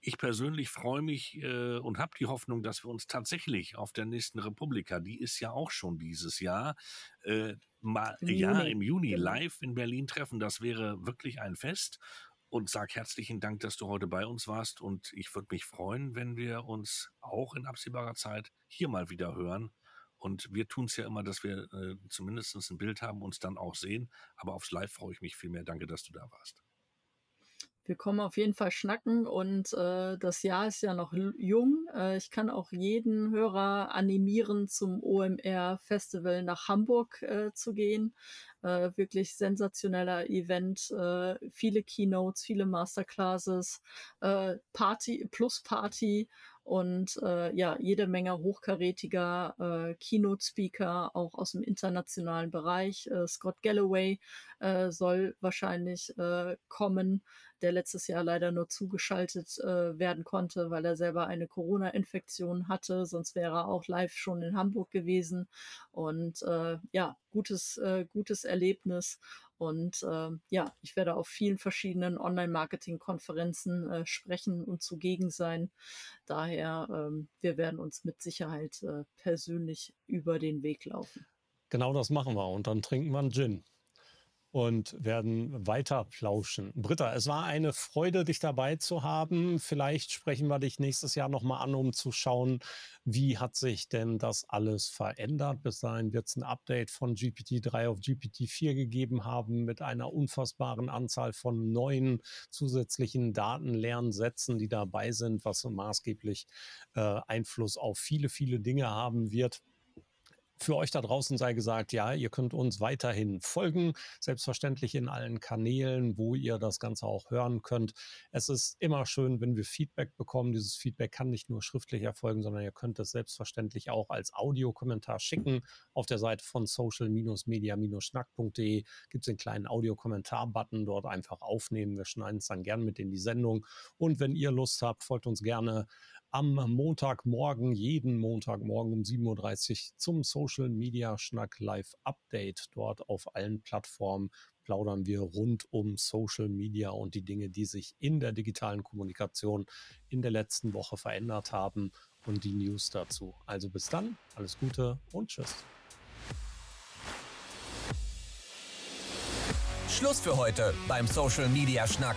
S3: Ich persönlich freue mich äh, und habe die Hoffnung, dass wir uns tatsächlich auf der nächsten Republika, die ist ja auch schon dieses Jahr, äh, mal, Im ja, Juni. im Juni genau. live in Berlin treffen. Das wäre wirklich ein Fest. Und sag herzlichen Dank, dass du heute bei uns warst. Und ich würde mich freuen, wenn wir uns auch in absehbarer Zeit hier mal wieder hören. Und wir tun es ja immer, dass wir äh, zumindest ein Bild haben, uns dann auch sehen. Aber aufs Live freue ich mich viel mehr. Danke, dass du da warst
S4: wir kommen auf jeden Fall schnacken und äh, das Jahr ist ja noch jung. Äh, ich kann auch jeden Hörer animieren, zum OMR Festival nach Hamburg äh, zu gehen. Äh, wirklich sensationeller Event, äh, viele Keynotes, viele Masterclasses, äh, Party plus Party und äh, ja, jede Menge hochkarätiger äh, Keynote-Speaker, auch aus dem internationalen Bereich. Äh, Scott Galloway äh, soll wahrscheinlich äh, kommen, der letztes Jahr leider nur zugeschaltet äh, werden konnte, weil er selber eine Corona-Infektion hatte. Sonst wäre er auch live schon in Hamburg gewesen. Und äh, ja, gutes, äh, gutes Erlebnis. Und äh, ja, ich werde auf vielen verschiedenen Online-Marketing-Konferenzen äh, sprechen und zugegen sein. Daher, ähm, wir werden uns mit Sicherheit äh, persönlich über den Weg laufen.
S1: Genau das machen wir. Und dann trinken wir einen Gin und werden weiter plauschen. Britta, es war eine Freude, dich dabei zu haben. Vielleicht sprechen wir dich nächstes Jahr nochmal an, um zu schauen, wie hat sich denn das alles verändert. Bis dahin wird es ein Update von GPT-3 auf GPT-4 gegeben haben mit einer unfassbaren Anzahl von neuen zusätzlichen Datenlernsätzen, die dabei sind, was maßgeblich äh, Einfluss auf viele, viele Dinge haben wird. Für euch da draußen sei gesagt, ja, ihr könnt uns weiterhin folgen, selbstverständlich in allen Kanälen, wo ihr das Ganze auch hören könnt. Es ist immer schön, wenn wir Feedback bekommen. Dieses Feedback kann nicht nur schriftlich erfolgen, sondern ihr könnt es selbstverständlich auch als Audiokommentar schicken. Auf der Seite von social-media-schnack.de gibt es den kleinen Audiokommentar-Button, dort einfach aufnehmen. Wir schneiden es dann gern mit in die Sendung. Und wenn ihr Lust habt, folgt uns gerne am Montagmorgen, jeden Montagmorgen um 7.30 Uhr zum Social Media Schnack Live Update. Dort auf allen Plattformen plaudern wir rund um Social Media und die Dinge, die sich in der digitalen Kommunikation in der letzten Woche verändert haben und die News dazu. Also bis dann, alles Gute und tschüss.
S2: Schluss für heute beim Social Media Schnack.